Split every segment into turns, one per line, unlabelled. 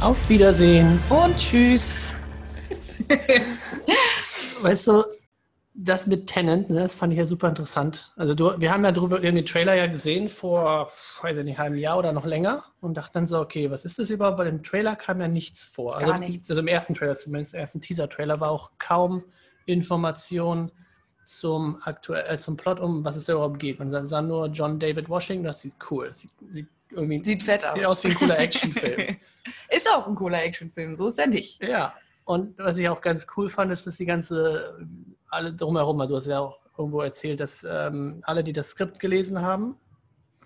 Auf Wiedersehen.
Und tschüss.
Weißt du, das mit Tenant, ne, das fand ich ja super interessant. Also du, wir haben ja drüber, wir haben den Trailer ja gesehen vor, weiß ich nicht, halben Jahr oder noch länger und dachten dann so, okay, was ist das überhaupt? Weil im Trailer kam ja nichts vor.
Gar
also,
nichts.
Also im ersten Trailer zumindest, im ersten Teaser-Trailer war auch kaum Information zum aktuell, äh, zum Plot, um was es da überhaupt geht. Man sah, nur John David Washington, das sieht cool, sieht, sieht irgendwie
Sieht fett aus.
sieht aus wie ein cooler Actionfilm.
Ist auch ein cooler Actionfilm, so ist er nicht.
Ja, und was ich auch ganz cool fand, ist, dass die ganze, alle drumherum, du hast ja auch irgendwo erzählt, dass ähm, alle, die das Skript gelesen haben,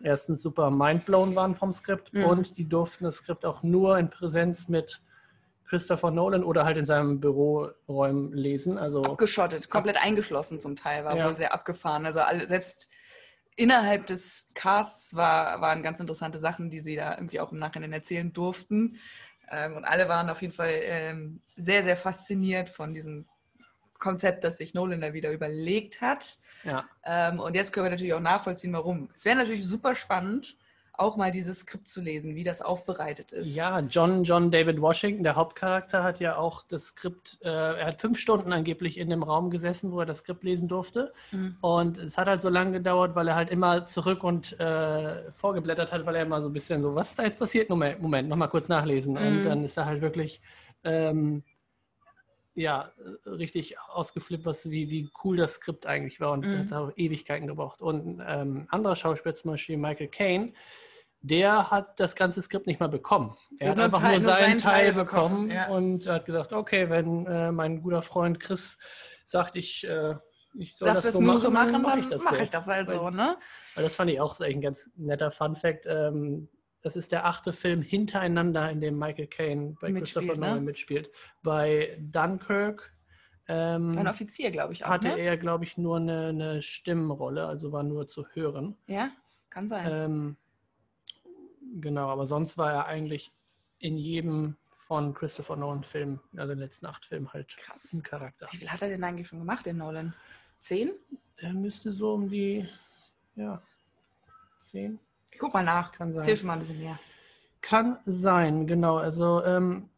erstens super mindblown waren vom Skript
Mhm.
und die durften das Skript auch nur in Präsenz mit Christopher Nolan oder halt in seinem Büroräumen lesen. Also
Abgeschottet, komplett eingeschlossen zum Teil, war
Ja.
wohl sehr abgefahren. Also selbst innerhalb des Casts war, waren ganz interessante Sachen, die sie da irgendwie auch im Nachhinein erzählen durften. Ähm, und alle waren auf jeden Fall ähm, sehr, sehr fasziniert von diesem Konzept, das sich Nolan da wieder überlegt hat.
ja,
Ähm, und jetzt können wir natürlich auch nachvollziehen, warum. Es wäre natürlich super spannend, auch mal dieses Skript zu lesen, wie das aufbereitet ist.
Ja, John, John David Washington, der Hauptcharakter, hat ja auch das Skript, äh, er hat fünf Stunden angeblich in dem Raum gesessen, wo er das Skript lesen durfte.
Mhm.
Und es hat halt so lange gedauert, weil er halt immer zurück und äh, vorgeblättert hat, weil er immer so ein bisschen so, was ist da jetzt passiert? Moment, Moment, nochmal kurz nachlesen. Und
Mhm.
dann ist er halt wirklich, ähm, ja, richtig ausgeflippt, was, wie, wie cool das Skript eigentlich war und
Mhm.
hat auch Ewigkeiten gebraucht. Und ähm, anderer Schauspieler, zum Beispiel Michael Caine, der hat das ganze Skript nicht mal bekommen. Er hat
nur
einfach
Teil-
nur
nur
seinen Teil
Teil
bekommen
bekommen, ja.
und hat gesagt, okay, wenn äh, mein guter Freund Chris sagt, ich, äh, ich soll
Darf
das so machen,
so machen,
dann mache ich das
mache
so.
ich das halt
Weil-
so, ne?
Weil das fand ich auch ein ganz netter Fun-Fact. Ähm, das ist der achte Film hintereinander, in dem Michael Caine bei
Mitspielt,
Christopher
ne?
Nolan mitspielt. Bei Dunkirk ähm,
Ein Offizier, glaube ich, auch,
hatte
ne?
er, glaube ich, nur eine, eine Stimmenrolle, also war nur zu hören.
Ja, kann sein.
Ähm, genau, aber sonst war er eigentlich in jedem von Christopher Nolan Filmen, also den letzten acht Filmen halt
Krass.
ein Charakter.
Wie viel hat er denn eigentlich schon gemacht, den Nolan? Zehn?
Er müsste so um die, ja, zehn.
Ich guck mal nach.
Kann sein.
Zähl schon mal ein bisschen mehr.
Kann sein, genau. Also ähm,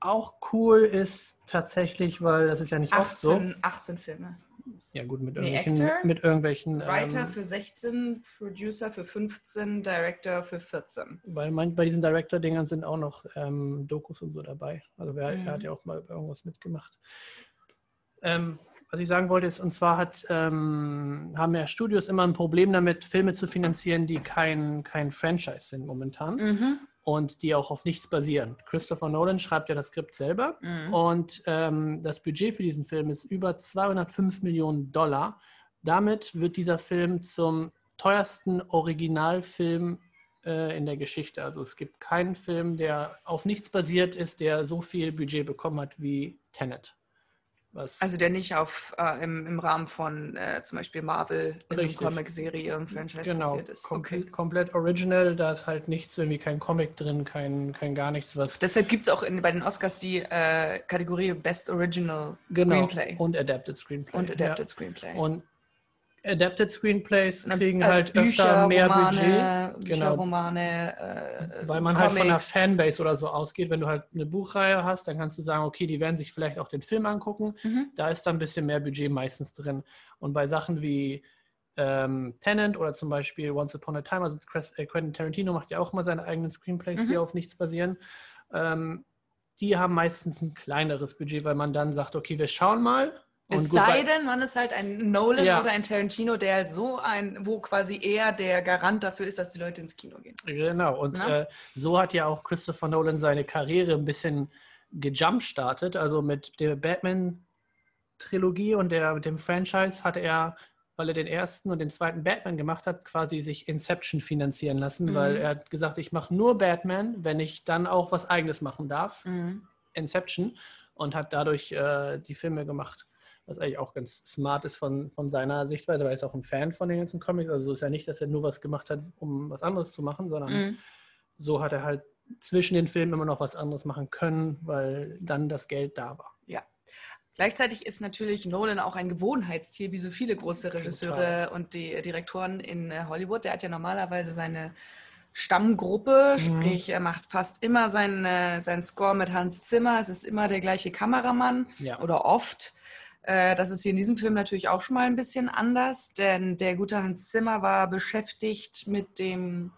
auch cool ist tatsächlich, weil das ist ja nicht oft so.
18, 18 Filme.
Ja gut, mit
Nee,
irgendwelchen,
Actor,
mit irgendwelchen
Writer
ähm,
für 16, Producer für 15, Director für 14.
Weil man, bei diesen Director-Dingern sind auch noch ähm, Dokus und so dabei. Also wer,
Mhm.
er hat ja auch mal irgendwas mitgemacht. Ähm, was ich sagen wollte ist, und zwar hat, ähm, haben ja Studios immer ein Problem damit, Filme zu finanzieren, die kein, kein Franchise sind momentan
Mhm.
Und die auch auf nichts basieren. Christopher Nolan schreibt ja das Skript selber
Mhm.
und ähm, das Budget für diesen Film ist über 205 Millionen Dollar. Damit wird dieser Film zum teuersten Originalfilm äh, in der Geschichte. Also es gibt keinen Film, der auf nichts basiert ist, der so viel Budget bekommen hat wie Tenet. Was
Also der nicht auf, äh, im, im Rahmen von äh, zum Beispiel Marvel. Comic-Serie, irgendein Franchise
genau,
passiert ist.
kom
Okay.
komplett original, da ist halt nichts, irgendwie kein Comic drin, kein, kein gar nichts, was
Deshalb gibt es auch in, bei den Oscars die äh, Kategorie Best Original
genau,
Screenplay
und Adapted Screenplay.
und Adapted
ja.
Screenplay.
Und Adapted Screenplays kriegen
also
halt
Bücher,
öfter mehr
Romane,
Budget.
Bücher,
Genau.
Romane, äh,
Weil man halt von einer
Comics.
Fanbase oder so ausgeht. Wenn du halt eine Buchreihe hast, dann kannst du sagen, okay, die werden sich vielleicht auch den Film angucken.
Mhm.
Da ist dann ein bisschen mehr Budget meistens drin. Und bei Sachen wie ähm, Tenant oder zum Beispiel Once Upon a Time, also äh, Quentin Tarantino macht ja auch mal seine eigenen Screenplays, die
Mhm.
auf nichts basieren. Ähm, die haben meistens ein kleineres Budget, weil man dann sagt, okay, wir schauen mal.
Es
gut,
sei denn, man ist halt ein Nolan
Ja.
oder ein Tarantino, der halt so ein, wo quasi er der Garant dafür ist, dass die Leute ins Kino gehen.
Genau, und
Na?
äh, so hat ja auch Christopher Nolan seine Karriere ein bisschen gejumpstartet. Also mit der Batman-Trilogie und der, mit dem Franchise hat er, weil er den ersten und den zweiten Batman gemacht hat, quasi sich Inception finanzieren lassen,
Mhm.
weil er hat gesagt, ich mache nur Batman, wenn ich dann auch was eigenes machen darf. Inception und hat dadurch äh, die Filme gemacht. Was eigentlich auch ganz smart ist von, von seiner Sichtweise, weil er ist auch ein Fan von den ganzen Comics. Also so ist ja nicht, dass er nur was gemacht hat, um was anderes zu machen, sondern
Mhm.
so hat er halt zwischen den Filmen immer noch was anderes machen können, weil dann das Geld da war.
Gleichzeitig ist natürlich Nolan auch ein Gewohnheitstier, wie so viele große Regisseure
Total.
und die Direktoren in äh, Hollywood. Der hat ja normalerweise seine Stammgruppe,
Mhm.
sprich, er macht fast immer seinen, äh, seinen Score mit Hans Zimmer. Es ist immer der gleiche Kameramann
Ja.
oder oft. Äh, Das ist hier in diesem Film natürlich auch schon mal ein bisschen anders, denn der gute Hans Zimmer war beschäftigt mit dem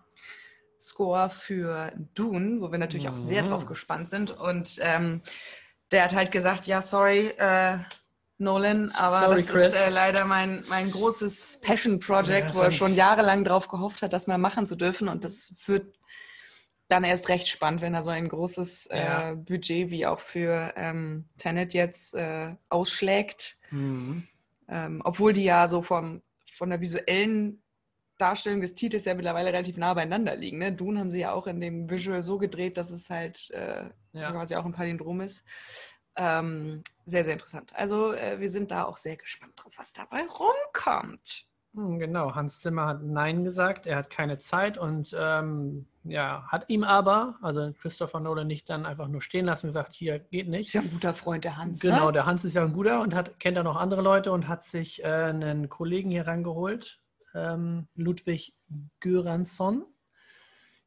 Score für Dune, wo wir natürlich auch sehr
Mhm.
drauf gespannt sind. Und ähm, der hat halt gesagt, ja, sorry, äh, Nolan, aber
Sorry,
das
Chris.
ist äh, leider mein, mein großes Passion Project,
Ja,
wo er
schon-
schon jahrelang drauf gehofft hat, das mal machen zu dürfen. Und das wird dann erst recht spannend, wenn er so ein großes
Ja.
äh, Budget wie auch für ähm, Tenet jetzt äh, ausschlägt.
Mhm.
Ähm, obwohl die ja so vom, von der visuellen Darstellung des Titels ja mittlerweile relativ nah beieinander liegen. Ne? Dune haben sie ja auch in dem Visual so gedreht, dass es halt äh,
Ja.
quasi auch ein Palindrom ist. Ähm, sehr, sehr interessant. Also äh, wir sind da auch sehr gespannt drauf, was dabei rumkommt.
Hm, Genau, Hans Zimmer hat Nein gesagt, er hat keine Zeit und ähm, ja, hat ihm aber, also Christopher Nolan, nicht dann einfach nur stehen lassen und gesagt, hier geht
Ist
nicht.
ja ein guter Freund der Hans.
Genau,
Ne?
der Hans ist ja ein guter und hat, kennt auch noch andere Leute und hat sich äh, einen Kollegen hier rangeholt, ähm, Ludwig Göransson,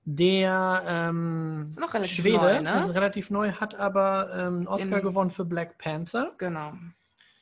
der ähm,
Ist noch relativ
Schwede,
neu, ne?
ist relativ neu, hat aber ähm, einen Oscar
In-
gewonnen für Black Panther.
Genau.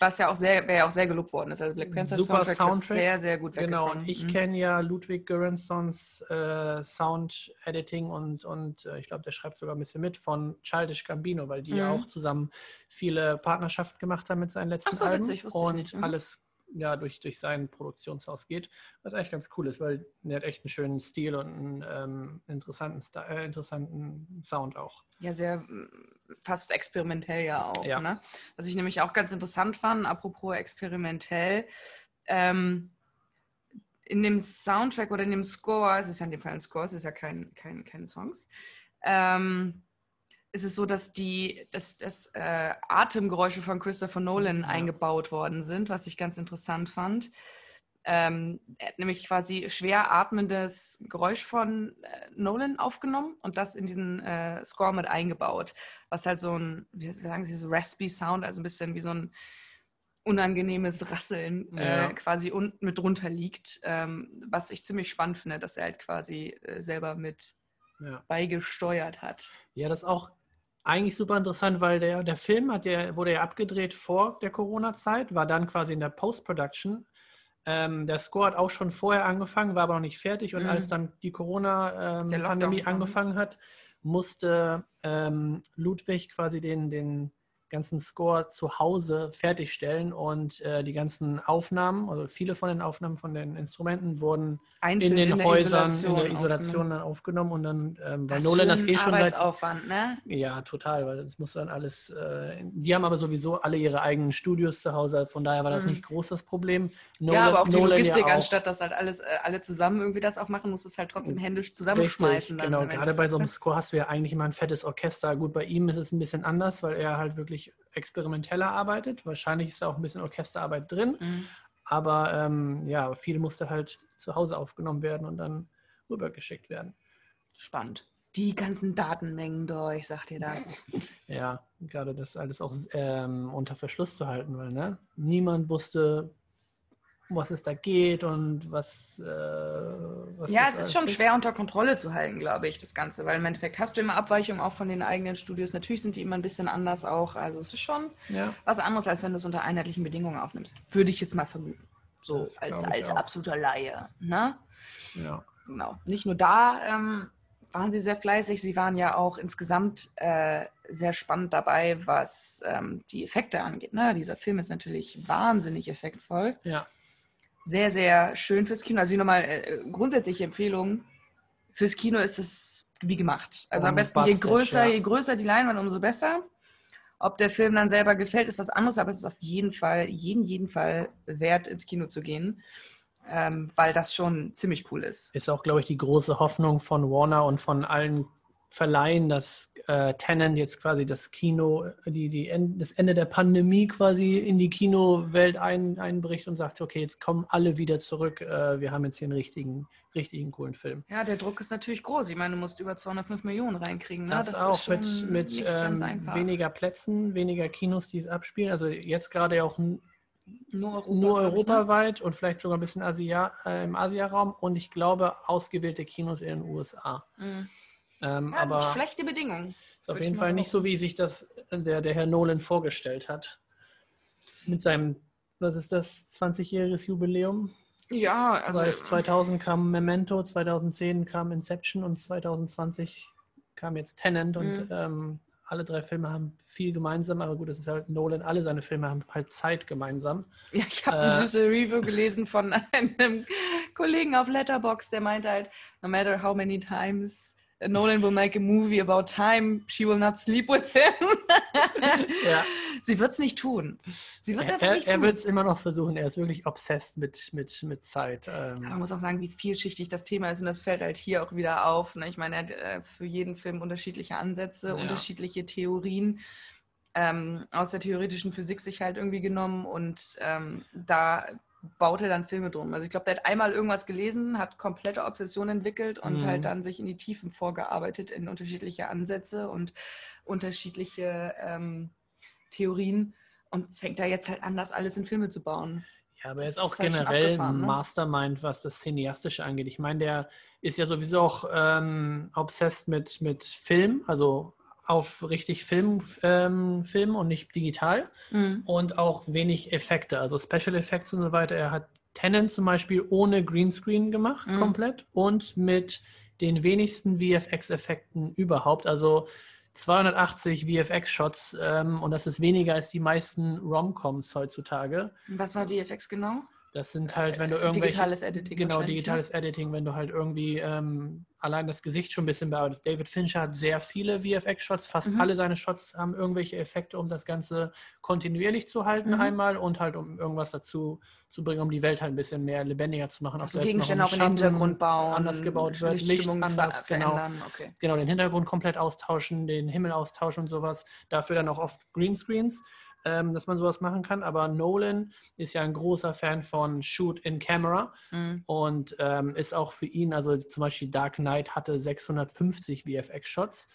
Was ja auch sehr, wer ja auch sehr gelobt worden ist. Also Black Panther
Super
Soundtrack,
Soundtrack.
ist sehr, sehr gut
Genau, und ich
Mhm.
kenne ja Ludwig Göranssons äh, Sound-Editing und, und äh, ich glaube, der schreibt sogar ein bisschen mit von Childish Gambino, weil die ja
Mhm.
auch zusammen viele Partnerschaften gemacht haben mit seinen letzten
Ach so,
Alben
witzig,
und.
Mhm.
alles ja durch, durch sein Produktionshaus geht, was eigentlich ganz cool ist, weil der hat echt einen schönen Stil und einen ähm, interessanten, äh, interessanten Sound auch.
Ja, sehr mm, fast experimentell ja auch.
Ja.
Ne? Was ich nämlich auch ganz interessant fand, apropos experimentell, ähm, in dem Soundtrack oder in dem Score, es ist ja in dem Fall ein Score, es ist ja kein, kein, keine Songs, ähm, ist es so, dass die dass, dass, äh, Atemgeräusche von Christopher Nolan
Ja.
eingebaut worden sind, was ich ganz interessant fand. Ähm, er hat nämlich quasi schwer atmendes Geräusch von äh, Nolan aufgenommen und das in diesen äh, Score mit eingebaut, was halt so ein, wie sagen Sie, so raspy Sound, also ein bisschen wie so ein unangenehmes Rasseln
Ja.
äh, quasi unten mit drunter liegt, ähm, was ich ziemlich spannend finde, dass er halt quasi äh, selber mit
Ja.
beigesteuert hat.
Ja, das ist auch eigentlich super interessant, weil der, der Film hat ja, wurde ja abgedreht vor der Corona-Zeit, war dann quasi in der Post-Production. Ähm, der Score hat auch schon vorher angefangen, war aber noch nicht fertig. Und
Mhm.
als dann die Corona-Pandemie
kam.
angefangen hat, musste ähm, Ludwig quasi den, den ganzen Score zu Hause fertigstellen und äh, die ganzen Aufnahmen, also viele von den Aufnahmen von den Instrumenten wurden
Einzeln
in den
der
Häusern,
Isolation
in der Isolation
aufgenommen.
dann aufgenommen und dann, ähm, weil Nolan das eh schon seit
Arbeitsaufwand, ne?
ja, total, weil das muss dann alles. Äh, die haben aber sowieso alle ihre eigenen Studios zu Hause, von daher war das
Mhm.
nicht groß das Problem.
ja, aber auch die
Nolan
Logistik,
ja auch.
anstatt dass halt alles, äh, alle zusammen irgendwie das auch machen, muss es halt trotzdem händisch
Richtig,
zusammenschmeißen. dann
genau. Gerade bei so einem
Endeffekt,
Score hast du ja eigentlich immer ein fettes Orchester. Gut, bei ihm ist es ein bisschen anders, weil er halt wirklich experimenteller arbeitet. Wahrscheinlich ist da auch ein bisschen Orchesterarbeit drin?
Mhm.
aber ähm, ja, viel musste halt zu Hause aufgenommen werden und dann rübergeschickt werden.
Spannend. Die ganzen Datenmengen durch, sagt ihr das?
Ja, gerade das alles auch ähm, unter Verschluss zu halten, weil ne, niemand wusste, was es da geht und was. Äh, was
ja, es ist schon schwer unter Kontrolle zu halten, glaube ich, das Ganze, weil im Endeffekt hast du immer Abweichungen auch von den eigenen Studios. Natürlich sind die immer ein bisschen anders auch. Also es ist schon
Ja,
was anderes, als wenn du es unter einheitlichen Bedingungen aufnimmst. Würde ich jetzt mal vermuten. So
Das
als, als absoluter Laie. Ne?
ja.
Genau. Nicht nur da ähm, waren sie sehr fleißig, sie waren ja auch insgesamt äh, sehr spannend dabei, was ähm, die Effekte angeht. Ne? Dieser Film ist natürlich wahnsinnig effektvoll.
ja.
Sehr, sehr schön fürs Kino. Also hier nochmal äh, grundsätzliche Empfehlung. Fürs Kino ist es wie gemacht. Also am besten je größer, je größer die Leinwand, umso besser. Ob der Film dann selber gefällt, ist was anderes, aber es ist auf jeden Fall, jeden, jeden Fall wert, ins Kino zu gehen, ähm, weil das schon ziemlich cool ist.
Ist auch, glaube ich, die große Hoffnung von Warner und von allen Verleihen, dass äh, Tenet jetzt quasi das Kino, die, die End, das Ende der Pandemie quasi in die Kinowelt ein, einbricht und sagt, okay, jetzt kommen alle wieder zurück. Äh, wir haben jetzt hier einen richtigen, richtigen coolen Film.
Ja, der Druck ist natürlich groß. Ich meine, du musst über 205 Millionen reinkriegen. Ne?
Das, das auch mit, mit ähm, weniger Plätzen, weniger Kinos, die es abspielen. Also jetzt gerade ja auch nur, Europa, nur ne? europaweit und vielleicht sogar ein bisschen Asia, äh, im Asiaraum und ich glaube ausgewählte Kinos in den USA. Mhm.
Ähm, ja, aber schlechte Bedingungen.
Ist auf jeden Fall nicht so, wie sich das der, der Herr Nolan vorgestellt hat. Mit seinem, was ist das, 20-jähriges Jubiläum?
Ja,
also. Weil 2000 kam Memento, 2010 kam Inception und 2020 kam jetzt Tenant und mhm. ähm, alle drei Filme haben viel gemeinsam, aber gut, das ist halt Nolan, alle seine Filme haben halt Zeit gemeinsam.
Ja, ich habe äh, eine süße Review gelesen von einem Kollegen auf Letterbox, der meinte halt, no matter how many times Nolan will make a movie about time, she will not sleep with him. ja. Sie wird es nicht tun.
Sie wird's er, nicht er, er wird es immer noch versuchen. Er ist wirklich obsessed mit, mit, mit Zeit.
Ähm. man muss auch sagen, wie vielschichtig das Thema ist. Und das fällt halt hier auch wieder auf. Ne? Ich meine, er hat äh, für jeden Film unterschiedliche Ansätze, ja. unterschiedliche Theorien. Ähm, aus der theoretischen Physik sich halt irgendwie genommen. Und ähm, da baut er dann Filme drum. Also ich glaube, der hat einmal irgendwas gelesen, hat komplette Obsession entwickelt und mhm. halt dann sich in die Tiefen vorgearbeitet in unterschiedliche Ansätze und unterschiedliche ähm, Theorien und fängt da jetzt halt an, das alles in Filme zu bauen.
Ja, aber er ist auch halt generell ein ne? Mastermind, was das Cineastische angeht. Ich meine, der ist ja sowieso auch ähm, obsessed mit, mit Film, also auf richtig Film, ähm, Film und nicht digital mhm. und auch wenig Effekte, also Special Effects und so weiter. Er hat Tenant zum Beispiel ohne Greenscreen gemacht, mhm. komplett und mit den wenigsten VFX-Effekten überhaupt. Also 280 VFX-Shots ähm, und das ist weniger als die meisten Rom-Coms heutzutage.
Was war VFX genau?
Das sind halt, wenn du irgendwelche...
Digitales Editing.
Genau, digitales ja? Editing, wenn du halt irgendwie ähm, allein das Gesicht schon ein bisschen bearbeitest. David Fincher hat sehr viele VFX-Shots, fast mhm. alle seine Shots haben irgendwelche Effekte, um das Ganze kontinuierlich zu halten mhm. einmal und halt um irgendwas dazu zu bringen, um die Welt halt ein bisschen mehr lebendiger zu machen.
Also Gegenstände auch in den Hintergrund bauen.
Anders gebaut wird, Licht anders, genau. Okay. Genau, den Hintergrund komplett austauschen, den Himmel austauschen und sowas. Dafür dann auch oft Greenscreens ähm, dass man sowas machen kann. Aber Nolan ist ja ein großer Fan von Shoot in Camera mhm. und ähm, ist auch für ihn, also zum Beispiel Dark Knight hatte 650 VFX-Shots.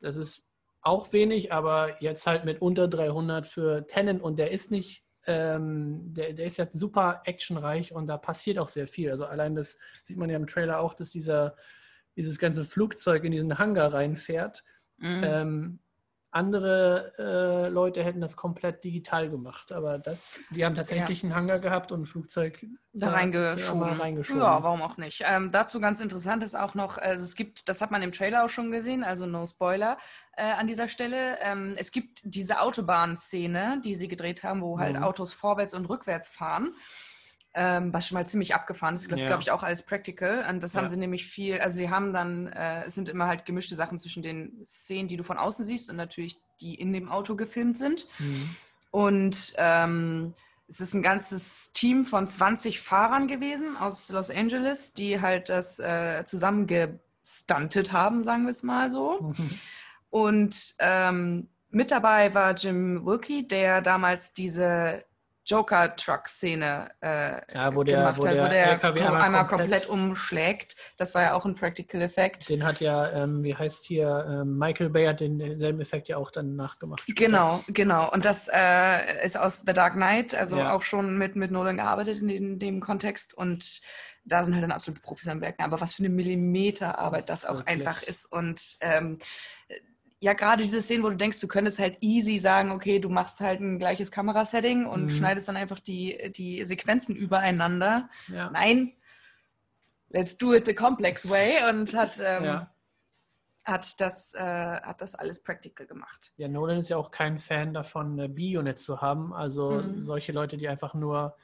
Das ist auch wenig, aber jetzt halt mit unter 300 für Tennen und der ist nicht ähm, der, der, ist ja super actionreich und da passiert auch sehr viel. Also allein das sieht man ja im Trailer auch, dass dieser, dieses ganze Flugzeug in diesen Hangar reinfährt. Mhm. Ähm, andere äh, Leute hätten das komplett digital gemacht, aber das, die haben tatsächlich ja. einen Hangar gehabt und ein Flugzeug
da reingeschoben. reingeschoben. Ja, warum auch nicht. Ähm, dazu ganz interessant ist auch noch, also es gibt, das hat man im Trailer auch schon gesehen, also no Spoiler äh, an dieser Stelle. Ähm, es gibt diese Autobahnszene, die sie gedreht haben, wo halt mhm. Autos vorwärts und rückwärts fahren ähm, was schon mal ziemlich abgefahren ist. Das ja. glaube ich auch alles Practical. Und das haben sie nämlich viel, also sie haben dann, äh, es sind immer halt gemischte Sachen zwischen den Szenen, die du von außen siehst und natürlich die in dem Auto gefilmt sind. Mhm. Und ähm, es ist ein ganzes Team von 20 Fahrern gewesen aus Los Angeles, die halt das äh, zusammengestuntet haben, sagen wir es mal so. Mhm. Und ähm, mit dabei war Jim Wilkie, der damals diese Joker-Truck-Szene äh,
ja, wo der, gemacht wo hat, der wo der
LKW einmal, einmal komplett, komplett, umschlägt. Das war ja auch ein Practical Effekt.
Den hat ja, ähm, wie heißt hier, ähm, Michael Bay hat denselben Effekt ja auch dann nachgemacht.
Genau, genau. Und das äh, ist aus The Dark Knight, also ja. auch schon mit, mit Nolan gearbeitet in, in dem Kontext und da sind halt dann absolute Profis am Werken. Aber was für eine Millimeterarbeit das auch Wirklich. einfach ist. Und ähm, ja, gerade diese Szenen, wo du denkst, du könntest halt easy sagen, okay, du machst halt ein gleiches Kamerasetting und mhm. schneidest dann einfach die, die Sequenzen übereinander. Ja. Nein, let's do it the complex way und hat, ähm, ja. hat, das, äh, hat das alles practical gemacht.
Ja, Nolan ist ja auch kein Fan davon, eine Bio-Net zu haben. Also mhm. solche Leute, die einfach nur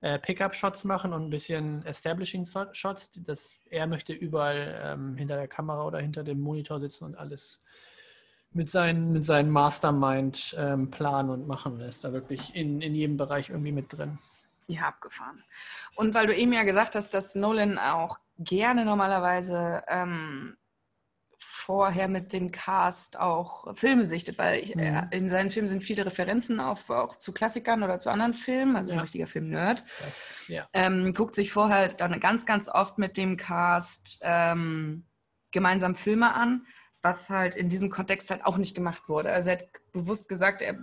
äh, Pickup-Shots machen und ein bisschen Establishing-Shots. er möchte überall ähm, hinter der Kamera oder hinter dem Monitor sitzen und alles mit, seinen, mit seinem Mastermind ähm, planen und machen lässt. Da wirklich in, in jedem Bereich irgendwie mit drin.
Ja, abgefahren. Und weil du eben ja gesagt hast, dass Nolan auch gerne normalerweise ähm, vorher mit dem Cast auch Filme sichtet, weil ich, äh,
Mhm.
in seinen Filmen sind viele Referenzen auf, auch zu Klassikern oder zu anderen Filmen, also ist
Ja.
ein richtiger Film-Nerd.
Ja.
Ähm, guckt sich vorher dann ganz, ganz oft mit dem Cast ähm, gemeinsam Filme an, was halt in diesem Kontext halt auch nicht gemacht wurde. Also er hat bewusst gesagt, er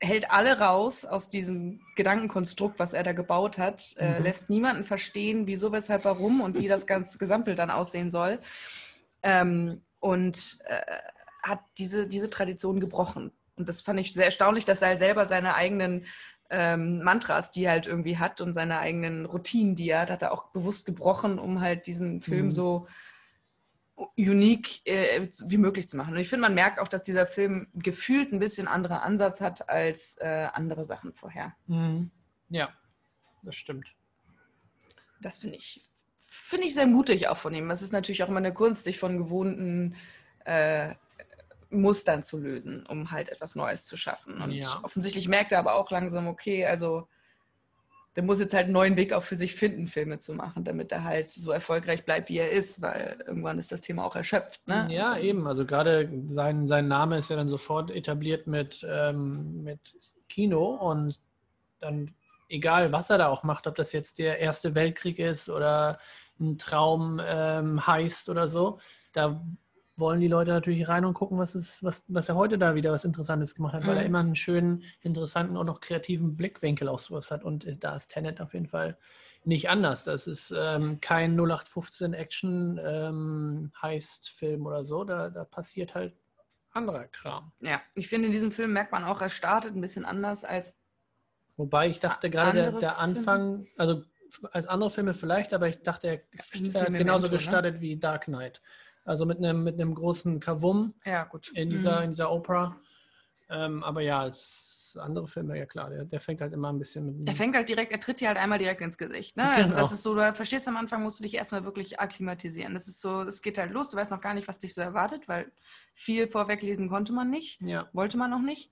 hält alle raus aus diesem Gedankenkonstrukt, was er da gebaut hat, äh,
Mhm.
lässt niemanden verstehen, wieso, weshalb, warum und wie das ganze Gesamtbild dann aussehen soll. Ähm, und äh, hat diese, diese Tradition gebrochen. Und das fand ich sehr erstaunlich, dass er halt selber seine eigenen ähm, Mantras, die er halt irgendwie hat und seine eigenen Routinen, die er hat, hat er auch bewusst gebrochen, um halt diesen Film
Mhm.
so unique äh, wie möglich zu machen. Und ich finde, man merkt auch, dass dieser Film gefühlt ein bisschen anderer Ansatz hat als äh, andere Sachen vorher.
Mhm. ja, das stimmt.
Das finde ich, finde ich sehr mutig auch von ihm. Es ist natürlich auch immer eine Kunst, sich von gewohnten äh, Mustern zu lösen, um halt etwas Neues zu schaffen. Und
Ja.
offensichtlich merkt er aber auch langsam, okay, also der muss jetzt halt einen neuen Weg auch für sich finden, Filme zu machen, damit er halt so erfolgreich bleibt, wie er ist, weil irgendwann ist das Thema auch erschöpft. Ne?
Ja, eben. Also gerade sein, sein Name ist ja dann sofort etabliert mit, ähm, mit Kino und dann egal, was er da auch macht, ob das jetzt der Erste Weltkrieg ist oder ein Traum ähm, heißt oder so, da wollen die Leute natürlich rein und gucken, was, ist, was, was er heute da wieder was Interessantes gemacht hat, weil er
Mhm.
immer einen schönen, interessanten und auch kreativen Blickwinkel auf sowas hat. Und äh, da ist Tenet auf jeden Fall nicht anders. Das ist ähm, kein 0815 Action ähm, Heist-Film oder so. Da, da passiert halt anderer Kram.
ja, ich finde, in diesem Film merkt man auch, er startet ein bisschen anders als
Wobei ich dachte gerade der, der? Anfang, also als andere Filme vielleicht, aber ich dachte, er, hat genauso
ne?
gestartet wie Dark Knight. Also mit einem, mit einem großen Kavum
Ja, gut.
in dieser,
Mhm.
in dieser Opera. Ähm, aber ja, als andere Filme, ja klar, der, der fängt halt immer ein bisschen mit.
Er fängt halt direkt, er tritt dir halt einmal direkt ins Gesicht. Ne? Also das ist so, du verstehst am Anfang, musst du dich erstmal wirklich akklimatisieren. Das ist so, es geht halt los, du weißt noch gar nicht, was dich so erwartet, weil viel vorweglesen konnte man nicht,
ja,
wollte man noch nicht.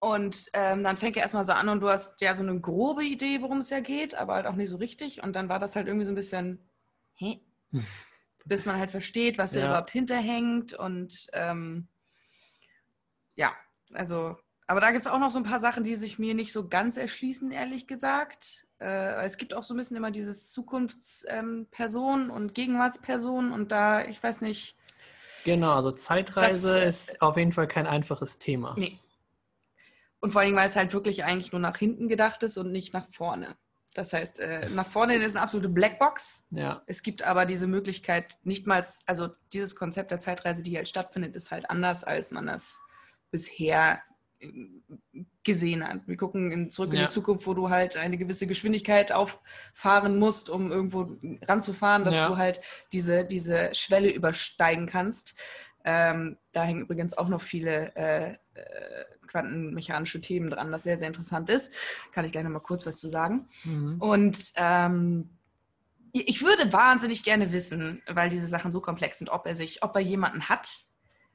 Und ähm, dann fängt er erstmal so an und du hast ja so eine grobe Idee, worum es ja geht, aber halt auch nicht so richtig. Und dann war das halt irgendwie so ein bisschen, hä? Bis man halt versteht, was da
Ja.
überhaupt hinterhängt. Und ähm, ja, also, aber da gibt es auch noch so ein paar Sachen, die sich mir nicht so ganz erschließen, ehrlich gesagt. Äh, es gibt auch so ein bisschen immer dieses Zukunftsperson und Gegenwartsperson und da, ich weiß nicht,
genau. Also Zeitreise
Das, äh,
ist auf jeden Fall kein einfaches Thema.
nee. Und vor allem, weil es halt wirklich eigentlich nur nach hinten gedacht ist und nicht nach vorne. Das heißt, äh, nach vorne ist eine absolute Blackbox.
Ja,
Es gibt aber diese Möglichkeit, nicht mal, also dieses Konzept der Zeitreise, die halt stattfindet, ist halt anders, als man das bisher äh, gesehen hat. Wir gucken in, zurück in
Ja.
die Zukunft, wo du halt eine gewisse Geschwindigkeit auffahren musst, um irgendwo ranzufahren, dass
Ja.
du halt diese, diese Schwelle übersteigen kannst. Ähm, da hängen übrigens auch noch viele äh, quantenmechanische Themen dran, das sehr, sehr interessant ist. Kann ich gleich noch mal kurz was zu sagen.
mhm.
Und ähm, ich würde wahnsinnig gerne wissen, weil diese Sachen so komplex sind, ob er sich, ob er jemanden hat,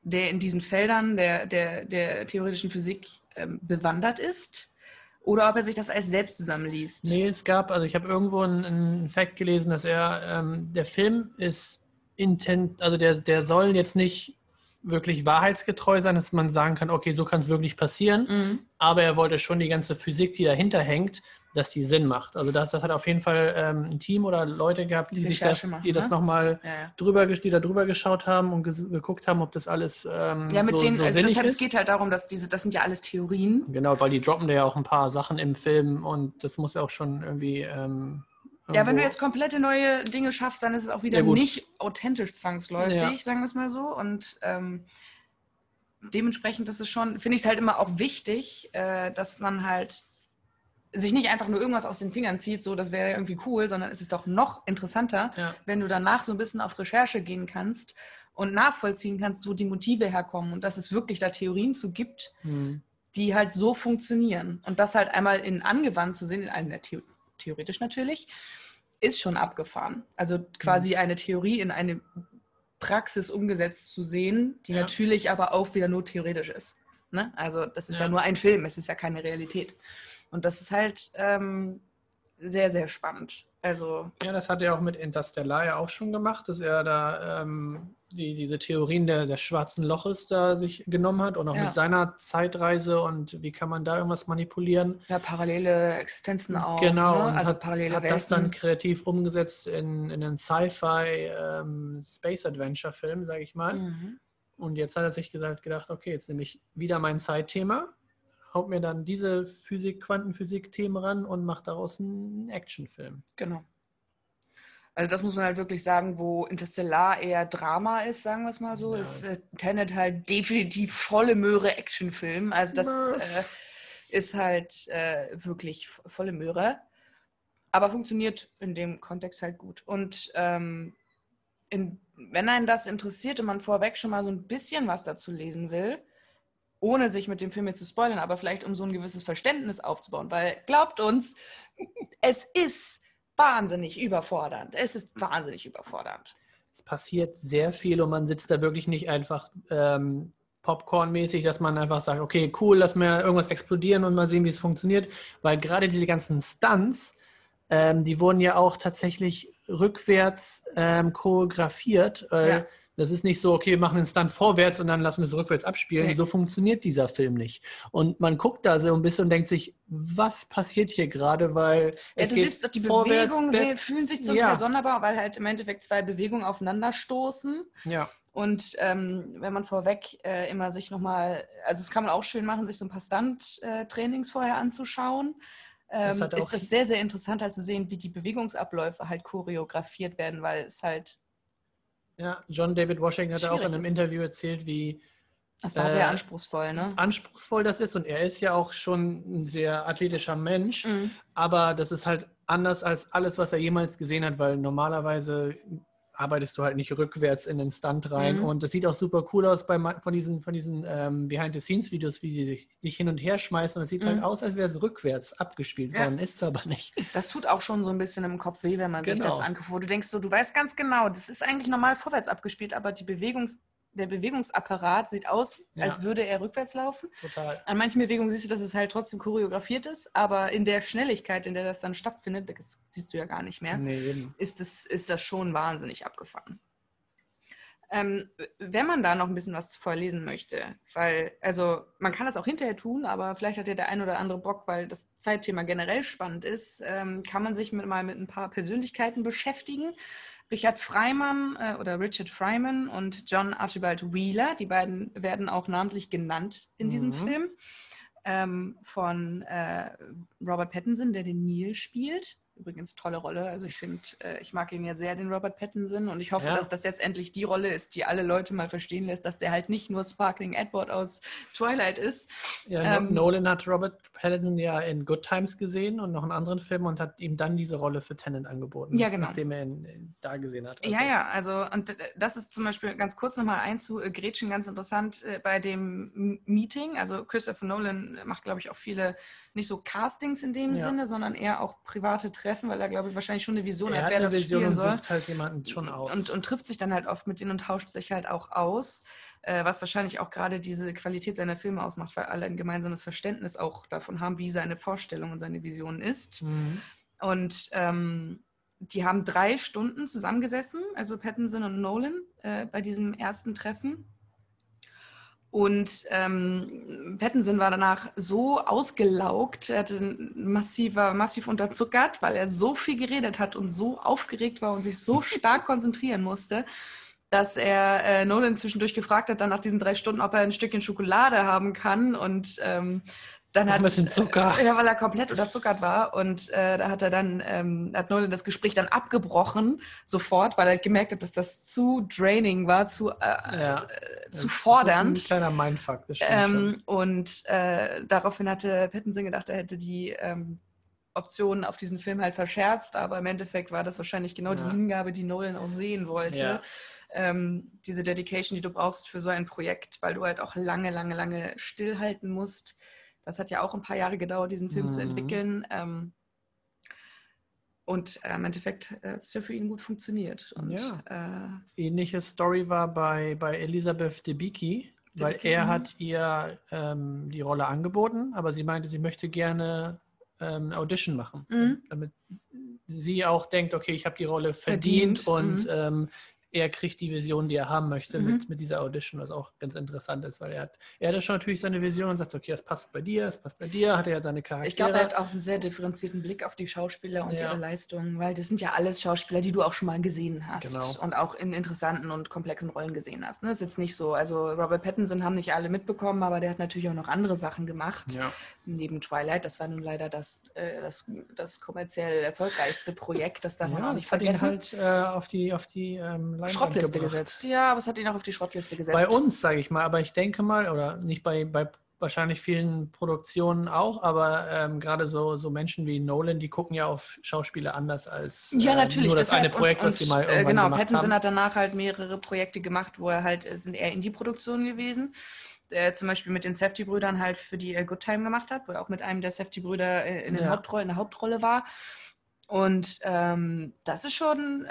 der in diesen Feldern der, der, der theoretischen Physik ähm, bewandert ist, oder ob er sich das alles selbst zusammenliest.
Nee, es gab, also ich habe irgendwo einen, einen Fact gelesen, dass er, ähm, der Film ist intent, also der, der soll jetzt nicht wirklich wahrheitsgetreu sein, dass man sagen kann, okay, so kann es wirklich passieren,
Mhm.
aber er wollte schon die ganze Physik, die dahinter hängt, dass die Sinn macht. Also das, das hat auf jeden Fall ähm, ein Team oder Leute gehabt, die sich das,
machen,
die das
ne?
nochmal
Ja, ja.
drüber, die da drüber geschaut haben und geguckt haben, ob das alles ähm,
ja, mit
so,
denen,
so
also deshalb, es
ist.
geht halt darum, dass diese, das sind ja alles Theorien.
Genau, weil die droppen da ja auch ein paar Sachen im Film und das muss ja auch schon irgendwie. Ähm,
Ja, wenn du
irgendwo-
jetzt komplette neue Dinge schaffst, dann ist es auch wieder
Ja,
nicht authentisch zwangsläufig,
Ja.
sagen wir es mal so. Und ähm, dementsprechend ist es schon, finde ich es halt immer auch wichtig, äh, dass man halt sich nicht einfach nur irgendwas aus den Fingern zieht, so das wäre irgendwie cool, sondern es ist doch noch interessanter,
Ja.
wenn du danach so ein bisschen auf Recherche gehen kannst und nachvollziehen kannst, wo die Motive herkommen und dass es wirklich da Theorien zu gibt,
Hm.
die halt so funktionieren. Und das halt einmal in angewandt zu sehen, in einem der The theoretisch natürlich, ist schon abgefahren. Also quasi eine Theorie in eine Praxis umgesetzt zu sehen, die
Ja.
natürlich aber auch wieder nur theoretisch ist. Ne? Also das ist ja.
Ja.
nur ein Film, es ist ja keine Realität. Und das ist halt ähm, sehr, sehr spannend. Also
Ja, das hat er auch mit Interstellar ja auch schon gemacht, dass er da ähm, die, diese Theorien der, des schwarzen Loches da sich genommen hat und auch
Ja.
mit seiner Zeitreise und wie kann man da irgendwas manipulieren.
Ja, parallele Existenzen auch.
Genau,
ne?
und
also
hat,
parallele
hat
Welten.
das dann kreativ umgesetzt in, in einen Sci-Fi ähm, Space Adventure Film, sage ich mal.
Mhm.
Und jetzt hat er sich gesagt, gedacht, okay, jetzt nehme ich wieder mein Zeitthema, haut mir dann diese Physik, Quantenphysik-Themen ran und mache daraus einen Actionfilm.
Genau. Also das muss man halt wirklich sagen, wo Interstellar eher Drama ist, sagen wir es mal so,
Ja.
ist äh, Tenet halt definitiv volle Möhre Actionfilm. Also das äh, ist halt äh, wirklich volle Möhre. Aber funktioniert in dem Kontext halt gut. Und ähm, in, wenn einen das interessiert und man vorweg schon mal so ein bisschen was dazu lesen will, ohne sich mit dem Film jetzt zu spoilern, aber vielleicht um so ein gewisses Verständnis aufzubauen, weil glaubt uns, es ist wahnsinnig überfordernd. Es ist wahnsinnig überfordernd.
Es passiert sehr viel und man sitzt da wirklich nicht einfach ähm, Popcorn-mäßig, dass man einfach sagt, okay, cool, lass mal irgendwas explodieren und mal sehen, wie es funktioniert. Weil gerade diese ganzen Stunts, ähm, die wurden ja auch tatsächlich rückwärts ähm, choreografiert. Äh,
Ja.
Das ist nicht so, okay, wir machen den Stunt vorwärts und dann lassen wir es rückwärts abspielen.
Nee.
So funktioniert dieser Film nicht. Und man guckt da so ein bisschen und denkt sich, was passiert hier gerade? Weil
Ja,
es
du
geht
siehst die Bewegungen sehen, fühlen sich zum
Ja.
Teil sonderbar, weil halt im Endeffekt zwei Bewegungen aufeinanderstoßen.
Ja.
Und ähm, wenn man vorweg äh, immer sich nochmal, also das kann man auch schön machen, sich so ein paar Stunt-Trainings vorher anzuschauen,
Das
ähm,
auch-
ist das sehr, sehr interessant halt zu sehen, wie die Bewegungsabläufe halt choreografiert werden, weil es halt,
Ja, John David Washington hat auch in einem. Interview erzählt, wie
das war
Äh,
sehr anspruchsvoll, ne?
anspruchsvoll das ist. Und er ist ja auch schon ein sehr athletischer Mensch,
Mhm.
aber das ist halt anders als alles, was er jemals gesehen hat, weil normalerweise arbeitest du halt nicht rückwärts in den Stunt rein.
Mhm.
Und das sieht auch super cool aus bei, von diesen, von diesen ähm, Behind-the-Scenes-Videos, wie die sich, sich hin und her schmeißen. Und es sieht halt
Mhm.
aus, als wäre es rückwärts abgespielt
Ja.
worden. Ist es aber nicht.
Das tut auch schon so ein bisschen im Kopf weh, wenn man sich
Genau.
das anguckt. Wo du denkst so, du weißt ganz genau, das ist eigentlich normal vorwärts abgespielt, aber die Bewegungs der Bewegungsapparat sieht aus,
Ja.
als würde er rückwärts laufen.
Total.
An manchen Bewegungen siehst du, dass es halt trotzdem choreografiert ist, aber in der Schnelligkeit, in der das dann stattfindet, das siehst du ja gar nicht mehr,
Nee,
ist, das, ist das schon wahnsinnig abgefahren. Ähm, wenn man da noch ein bisschen was vorlesen möchte, weil, also man kann das auch hinterher tun, aber vielleicht hat ja der ein oder andere Bock, weil das Zeitthema generell spannend ist, ähm, kann man sich mit, mal mit ein paar Persönlichkeiten beschäftigen. Richard Freimann äh, oder Richard Freiman und John Archibald Wheeler, die beiden werden auch namentlich genannt in diesem
Mhm.
Film, ähm, von äh, Robert Pattinson, der den Neil spielt. Übrigens tolle Rolle. Also ich finde, äh, ich mag ihn ja sehr, den Robert Pattinson. Und ich hoffe,
Ja.
dass das jetzt endlich die Rolle ist, die alle Leute mal verstehen lässt, dass der halt nicht nur Sparkling Edward aus Twilight ist.
Ja,
Ähm,
Nolan hat Robert Pattinson ja in Good Times gesehen und noch einen anderen Film und hat ihm dann diese Rolle für Tennant angeboten,
Ja, genau.
nachdem er ihn in, da gesehen hat.
Ja, ja, also und äh, das ist zum Beispiel ganz kurz nochmal einzugrätschen, ganz interessant äh, bei dem Meeting. Also Christopher Nolan macht, glaube ich, auch viele, nicht so Castings in dem
Ja.
Sinne, sondern eher auch private Treffen, weil er, glaube ich, wahrscheinlich schon eine Vision
er
hat, wer
eine
das
Vision
spielen
und
soll.
sucht halt jemanden schon aus.
Und, und trifft sich dann halt oft mit denen und tauscht sich halt auch aus, äh, was wahrscheinlich auch gerade diese Qualität seiner Filme ausmacht, weil alle ein gemeinsames Verständnis auch davon haben, wie seine Vorstellung und seine Vision ist.
Mhm.
Und ähm, die haben drei Stunden zusammengesessen, also Pattinson und Nolan, äh, bei diesem ersten Treffen. Und ähm, Pattinson war danach so ausgelaugt, er hatte massiv, war massiv unterzuckert, weil er so viel geredet hat und so aufgeregt war und sich so stark konzentrieren musste, dass er äh, Nolan zwischendurch gefragt hat, dann nach diesen drei Stunden, ob er ein Stückchen Schokolade haben kann. Und ähm, dann hat
ein bisschen Zucker.
Ja, weil er komplett unterzuckert war. Und äh, da hat er dann, ähm, hat Nolan das Gespräch dann abgebrochen, sofort, weil er gemerkt hat, dass das zu draining war, zu, äh,
Ja.
äh,
Das
zu
ist
fordernd.
ein kleiner Mindfuck, das stimmt
Ähm, und äh, daraufhin hatte Pattinson gedacht, er hätte die ähm, Optionen auf diesen Film halt verscherzt, aber im Endeffekt war das wahrscheinlich genau
Ja.
die Hingabe, die Nolan auch sehen wollte.
Ja.
Ähm, diese Dedication, die du brauchst für so ein Projekt, weil du halt auch lange, lange, lange stillhalten musst. Das hat ja auch ein paar Jahre gedauert, diesen Film zu
Mhm.
entwickeln. Ähm, und äh, im Endeffekt äh, hat es ja für ihn gut funktioniert. Und,
Ja.
äh,
Ähnliche Story war bei, bei Elisabeth Debicki, weil er
mhm.
hat ihr ähm, die Rolle angeboten, aber sie meinte, sie möchte gerne ähm, Audition machen,
Mhm.
damit sie auch denkt, okay, ich habe die Rolle verdient,
Verdient,
und
mhm.
ähm, er kriegt die Vision, die er haben möchte
Mhm.
mit, mit dieser Audition, was auch ganz interessant ist, weil er hat, er hat ja schon natürlich seine Vision und sagt, okay, es passt bei dir, es passt bei dir, hat er ja seine Charaktere.
Ich glaube, er hat auch einen sehr differenzierten Blick auf die Schauspieler und
Ja.
ihre Leistungen, weil das sind ja alles Schauspieler, die du auch schon mal gesehen hast
Genau.
und auch in interessanten und komplexen Rollen gesehen hast. Ne? Das ist jetzt nicht so, also Robert Pattinson haben nicht alle mitbekommen, aber der hat natürlich auch noch andere Sachen gemacht.
ja.
Neben Twilight, das war nun leider das, äh, das, das kommerziell erfolgreichste Projekt, das man
ja,
auch nicht
das hat ihn
vergessen.
halt äh, auf die, auf die ähm,
Schrottliste
gebracht.
gesetzt. Ja, aber es hat ihn auch auf die Schrottliste gesetzt.
Bei uns, sage ich mal, aber ich denke mal, oder nicht bei, bei wahrscheinlich vielen Produktionen auch, aber ähm, gerade so, so Menschen wie Nolan, die gucken ja auf Schauspieler anders als
Ja,
ähm,
natürlich.
nur das
deshalb-
eine Projekt,
und,
was sie mal
und,
irgendwann
äh, Genau,
gemacht
Pattinson
haben.
hat danach halt mehrere Projekte gemacht, wo er halt, es sind eher Indie-Produktionen gewesen. Äh, zum Beispiel mit den Safety-Brüdern halt, für die Good Time gemacht hat, wo er auch mit einem der Safety-Brüder äh, in,
Ja.
In der Hauptrolle war. Und ähm, das ist schon äh,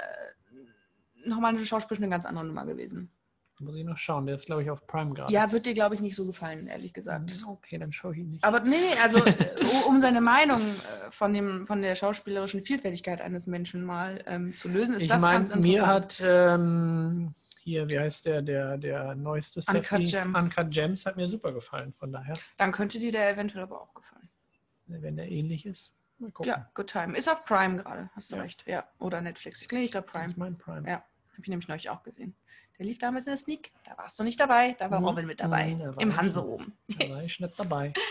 nochmal eine Schauspiel eine ganz andere Nummer gewesen.
Muss ich noch schauen, der ist, glaube ich, auf Prime gerade.
Ja, wird dir, glaube ich, nicht so gefallen, ehrlich gesagt.
Okay, dann schaue ich ihn nicht.
Aber nee, also äh, um seine Meinung äh, von, dem, von der schauspielerischen Vielfältigkeit eines Menschen mal ähm, zu lösen, ist
ich
das ganz
meine, mir
interessant.
hat ähm, hier, wie heißt der, der, der neueste
Uncut
Safety?
Gem.
Uncut Gems hat mir super gefallen, von daher,
Dann könnte dir der eventuell aber auch gefallen.
wenn der ähnlich ist. Mal gucken.
Ja, Good Time. Ist auf Prime gerade, hast du
Ja.
recht. Ja, oder Netflix. Ich glaube, Prime.
ist mein Prime.
Ja. Habe ich nämlich neulich auch gesehen. Der lief damals in der Sneak. Da warst du nicht dabei. Da war
Mhm.
Robin mit dabei.
Mhm,
Im Hanse oben.
Da war ich nicht dabei.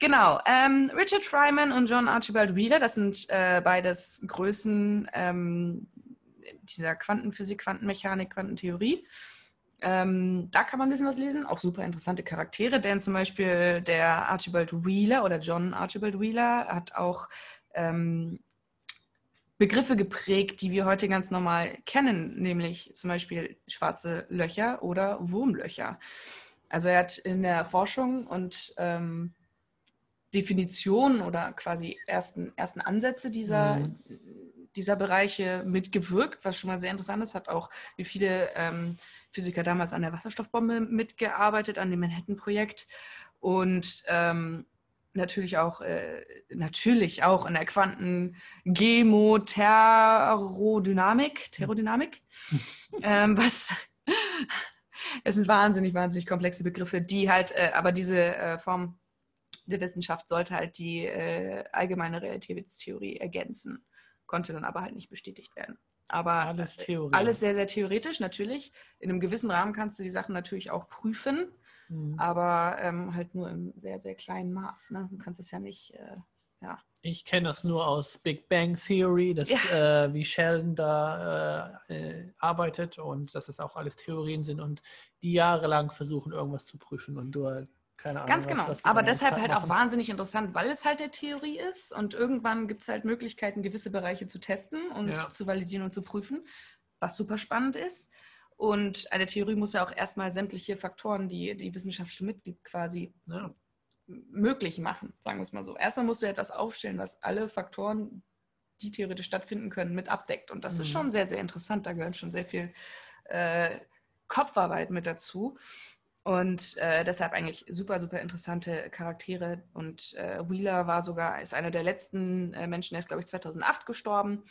Genau. Ähm, Richard Fryman und John Archibald Wheeler, das sind äh, beides Größen ähm, dieser Quantenphysik, Quantenmechanik, Quantentheorie. Ähm, da kann man ein bisschen was lesen, auch super interessante Charaktere, denn zum Beispiel der Archibald Wheeler oder John Archibald Wheeler hat auch ähm, Begriffe geprägt, die wir heute ganz normal kennen, nämlich zum Beispiel schwarze Löcher oder Wurmlöcher. Also er hat in der Forschung und ähm, Definition oder quasi ersten, ersten Ansätze dieser,
Mhm.
dieser Bereiche mitgewirkt, was schon mal sehr interessant ist. Hat auch wie viele ähm, Physiker damals an der Wasserstoffbombe mitgearbeitet, an dem Manhattan-Projekt und ähm, natürlich auch, äh, natürlich auch in der Quanten-Gemoterodynamik, Therodynamik, ähm, was es sind wahnsinnig, wahnsinnig komplexe Begriffe, die halt, äh, aber diese äh, Form der Wissenschaft sollte halt die äh, allgemeine Relativitätstheorie ergänzen, konnte dann aber halt nicht bestätigt werden. Aber
Alles
äh, alles sehr, sehr theoretisch, natürlich. In einem gewissen Rahmen kannst du die Sachen natürlich auch prüfen,
Mhm.
aber ähm, halt nur im sehr, sehr kleinen Maß. Ne? Du kannst es ja nicht, äh, ja.
Ich kenne das nur aus Big Bang Theory, das, äh, wie Sheldon da äh, äh, arbeitet und dass es auch alles Theorien sind und die jahrelang versuchen, irgendwas zu prüfen und du halt keine Ahnung
Ganz
was-
genau.
was die
Aber deshalb halt auch
machen.
wahnsinnig interessant, weil es halt der Theorie ist und irgendwann gibt es halt Möglichkeiten, gewisse Bereiche zu testen und
Ja.
zu validieren und zu prüfen, was super spannend ist. Und eine Theorie muss ja auch erstmal sämtliche Faktoren, die die Wissenschaft schon mitgibt, quasi
Ja.
möglich machen, sagen wir es mal so. Erstmal musst du etwas aufstellen, was alle Faktoren, die theoretisch stattfinden können, mit abdeckt. Und das ist
Mhm.
schon sehr, sehr interessant. Da gehört schon sehr viel äh, Kopfarbeit mit dazu. Und äh, deshalb eigentlich super, super interessante Charaktere. Und äh, Wheeler war sogar, ist einer der letzten äh, Menschen, der ist, glaube ich, 2008 gestorben,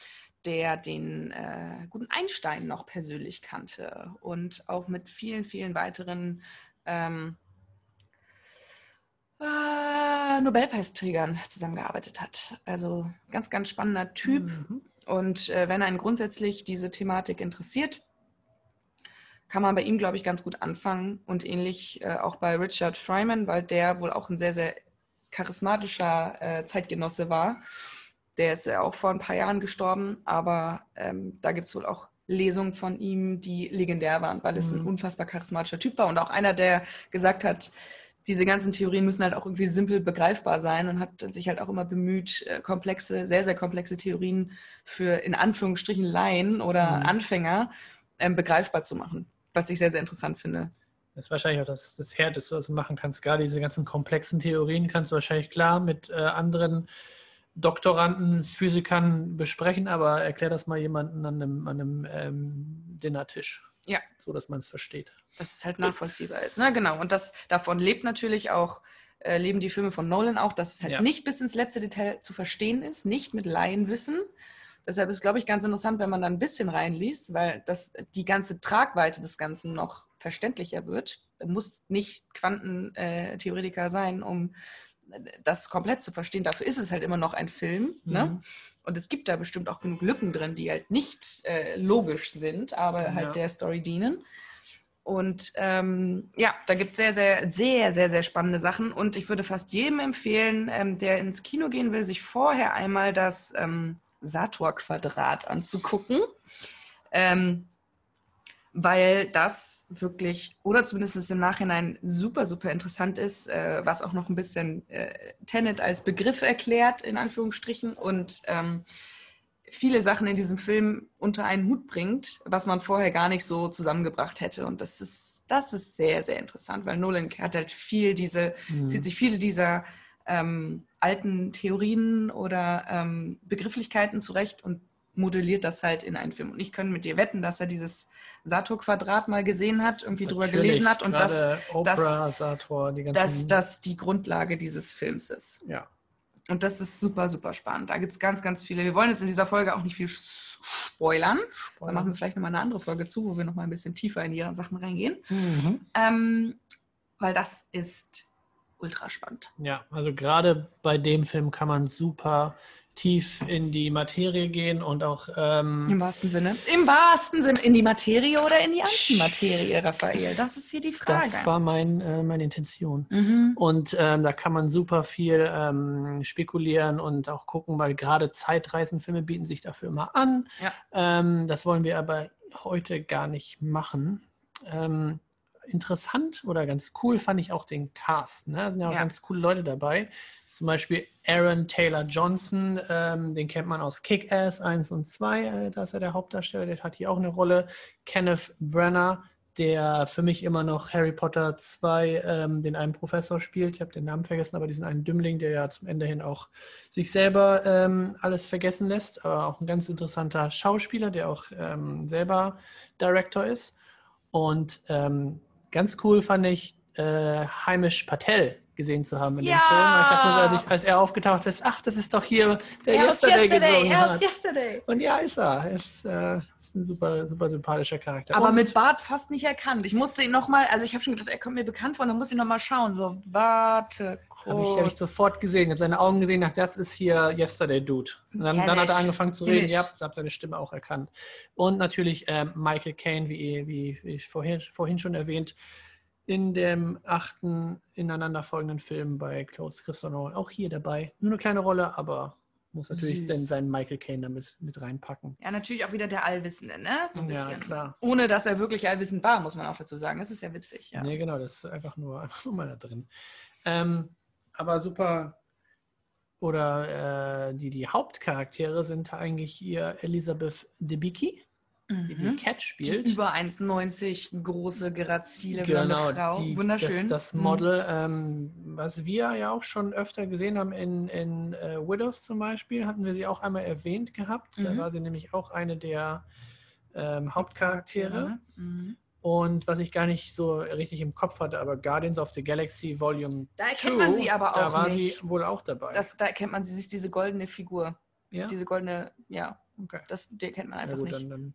der den äh, guten Einstein noch persönlich kannte und auch mit vielen, vielen weiteren ähm, äh, Nobelpreisträgern zusammengearbeitet hat. Also ganz, ganz spannender Typ.
Mhm.
Und äh, wenn einen grundsätzlich diese Thematik interessiert, kann man bei ihm, glaube ich, ganz gut anfangen. Und ähnlich äh, auch bei Richard Fryman, weil der wohl auch ein sehr, sehr charismatischer äh, Zeitgenosse war. Der ist ja auch vor ein paar Jahren gestorben, aber ähm, da gibt es wohl auch Lesungen von ihm, die legendär waren, weil es ein
Mhm.
unfassbar charismatischer Typ war und auch einer, der gesagt hat, diese ganzen Theorien müssen halt auch irgendwie simpel begreifbar sein und hat sich halt auch immer bemüht, äh, komplexe, sehr, sehr komplexe Theorien für in Anführungsstrichen Laien oder
Mhm.
Anfänger ähm, begreifbar zu machen, was ich sehr, sehr interessant finde.
Das ist wahrscheinlich auch das, das Härteste, was du machen kannst. Gerade diese ganzen komplexen Theorien kannst du wahrscheinlich klar mit äh, anderen Doktoranden, Physikern besprechen, aber erklär das mal jemandem an einem, an einem ähm, Dinnertisch.
Ja.
So, dass man es versteht.
dass es halt nachvollziehbar ist. Ne? Genau. Und das davon lebt natürlich auch, äh, leben die Filme von Nolan auch, dass es halt
Ja.
nicht bis ins letzte Detail zu verstehen ist, nicht mit Laienwissen. Deshalb ist es, glaube ich, ganz interessant, wenn man da ein bisschen reinliest, weil das die ganze Tragweite des Ganzen noch verständlicher wird. Du musst nicht Quantentheoretiker sein, um das komplett zu verstehen. Dafür ist es halt immer noch ein Film. Ne?
Mhm.
Und es gibt da bestimmt auch genug Lücken drin, die halt nicht äh, logisch sind, aber halt
Ja.
der Story dienen. Und ähm, ja, da gibt es sehr, sehr, sehr, sehr, sehr spannende Sachen. Und ich würde fast jedem empfehlen, ähm, der ins Kino gehen will, sich vorher einmal das ähm, Sator-Quadrat anzugucken. Ähm, weil das wirklich, oder zumindest im Nachhinein super, super interessant ist, äh, was auch noch ein bisschen äh, Tenet als Begriff erklärt, in Anführungsstrichen, und ähm, viele Sachen in diesem Film unter einen Hut bringt, was man vorher gar nicht so zusammengebracht hätte. Und das ist, das ist sehr, sehr interessant, weil Nolan hat halt viel diese,
Mhm.
zieht sich viele dieser ähm, alten Theorien oder ähm, Begrifflichkeiten zurecht und modelliert das halt in einen Film. Und ich kann mit dir wetten, dass er dieses Sator-Quadrat mal gesehen hat, irgendwie drüber
Natürlich,
gelesen hat und dass
Oprah, Sator, die
dass das die Grundlage dieses Films ist.
ja.
Und das ist super, super spannend. Da gibt es ganz, ganz viele. Wir wollen jetzt in dieser Folge auch nicht viel spoilern. Da machen wir vielleicht nochmal eine andere Folge zu, wo wir nochmal ein bisschen tiefer in die Sachen reingehen.
Mhm.
Ähm, weil das ist ultra spannend.
Ja, also gerade bei dem Film kann man super tief in die Materie gehen und auch ähm,
Im wahrsten Sinne. Im wahrsten Sinne. In die Materie oder in die Antimaterie, Raphael? Das ist hier die Frage.
das war mein, äh, meine Intention.
mhm.
Und ähm, da kann man super viel ähm, spekulieren und auch gucken, weil gerade Zeitreisenfilme bieten sich dafür immer an.
Ja.
Ähm, das wollen wir aber heute gar nicht machen. Ähm, interessant oder ganz cool fand ich auch den Cast. Ne? Da sind ja auch
Ja.
ganz coole Leute dabei. Zum Beispiel Aaron Taylor Johnson, ähm, den kennt man aus Kick-Ass 1 und 2, äh, da ist er der Hauptdarsteller, der hat hier auch eine Rolle. Kenneth Brenner, der für mich immer noch Harry Potter 2 ähm, den einen Professor spielt. Ich habe den Namen vergessen, aber diesen einen Dümmling, der ja zum Ende hin auch sich selber ähm, alles vergessen lässt. Aber auch ein ganz interessanter Schauspieler, der auch ähm, selber Director ist. Und ähm, ganz cool fand ich, äh, Heimish Patel gesehen zu haben in
Ja!
dem Film. Und ich dachte mir so, als, ich, als er aufgetaucht ist, ach, das ist doch hier der
Er ist
Yesterday,
yesterday,
gesungen
er ist yesterday.
Und ja, ist er. Er ist, äh, ist ein super, super sympathischer Charakter.
Aber
Und-
mit Bart fast nicht erkannt. Ich musste ihn nochmal, also ich habe schon gedacht, er kommt mir bekannt vor, dann muss ich nochmal schauen. So, warte, kurz.
Habe ich, hab ich sofort gesehen. Ich habe seine Augen gesehen, dachte, das ist hier Yesterday Dude. Und dann, dann hat er angefangen zu reden. Ja, ich habe seine Stimme auch erkannt. Und natürlich ähm, Michael Caine, wie, wie, wie ich vorhin, vorhin schon erwähnt, in dem achten ineinanderfolgenden Film bei Close Christopher Nolan auch hier dabei. Nur eine kleine Rolle, aber muss natürlich
Süß.
den, seinen Michael Caine damit mit reinpacken.
Ja, natürlich auch wieder der Allwissende, ne? So ein
Ja,
bisschen.
klar.
Ohne dass er wirklich allwissend war, muss man auch dazu sagen. Das ist ja witzig, ja.
Nee, genau, das ist einfach nur, einfach nur mal da drin. Ähm, aber super. Oder äh, die, die Hauptcharaktere sind eigentlich hier Elisabeth Debicki,
Mhm.
Cat
Die
spielt.
über 1,90 große, grazile,
Genau,
Frau.
die,
Wunderschön.
Das, das
Mhm.
Model, ähm, was wir ja auch schon öfter gesehen haben in, in äh, Widows zum Beispiel, hatten wir sie auch einmal erwähnt gehabt. Da
Mhm.
war sie nämlich auch eine der ähm, Hauptcharaktere.
Mhm.
Und was ich gar nicht so richtig im Kopf hatte, aber Guardians of the Galaxy Volume
Da erkennt man sie aber
da
auch
war
nicht.
sie wohl auch dabei.
Das, da erkennt man sie, sie ist diese goldene Figur.
ja?
Diese goldene, ja,
okay.
das, die erkennt man
Ja,
einfach
gut,
nicht.
dann, dann,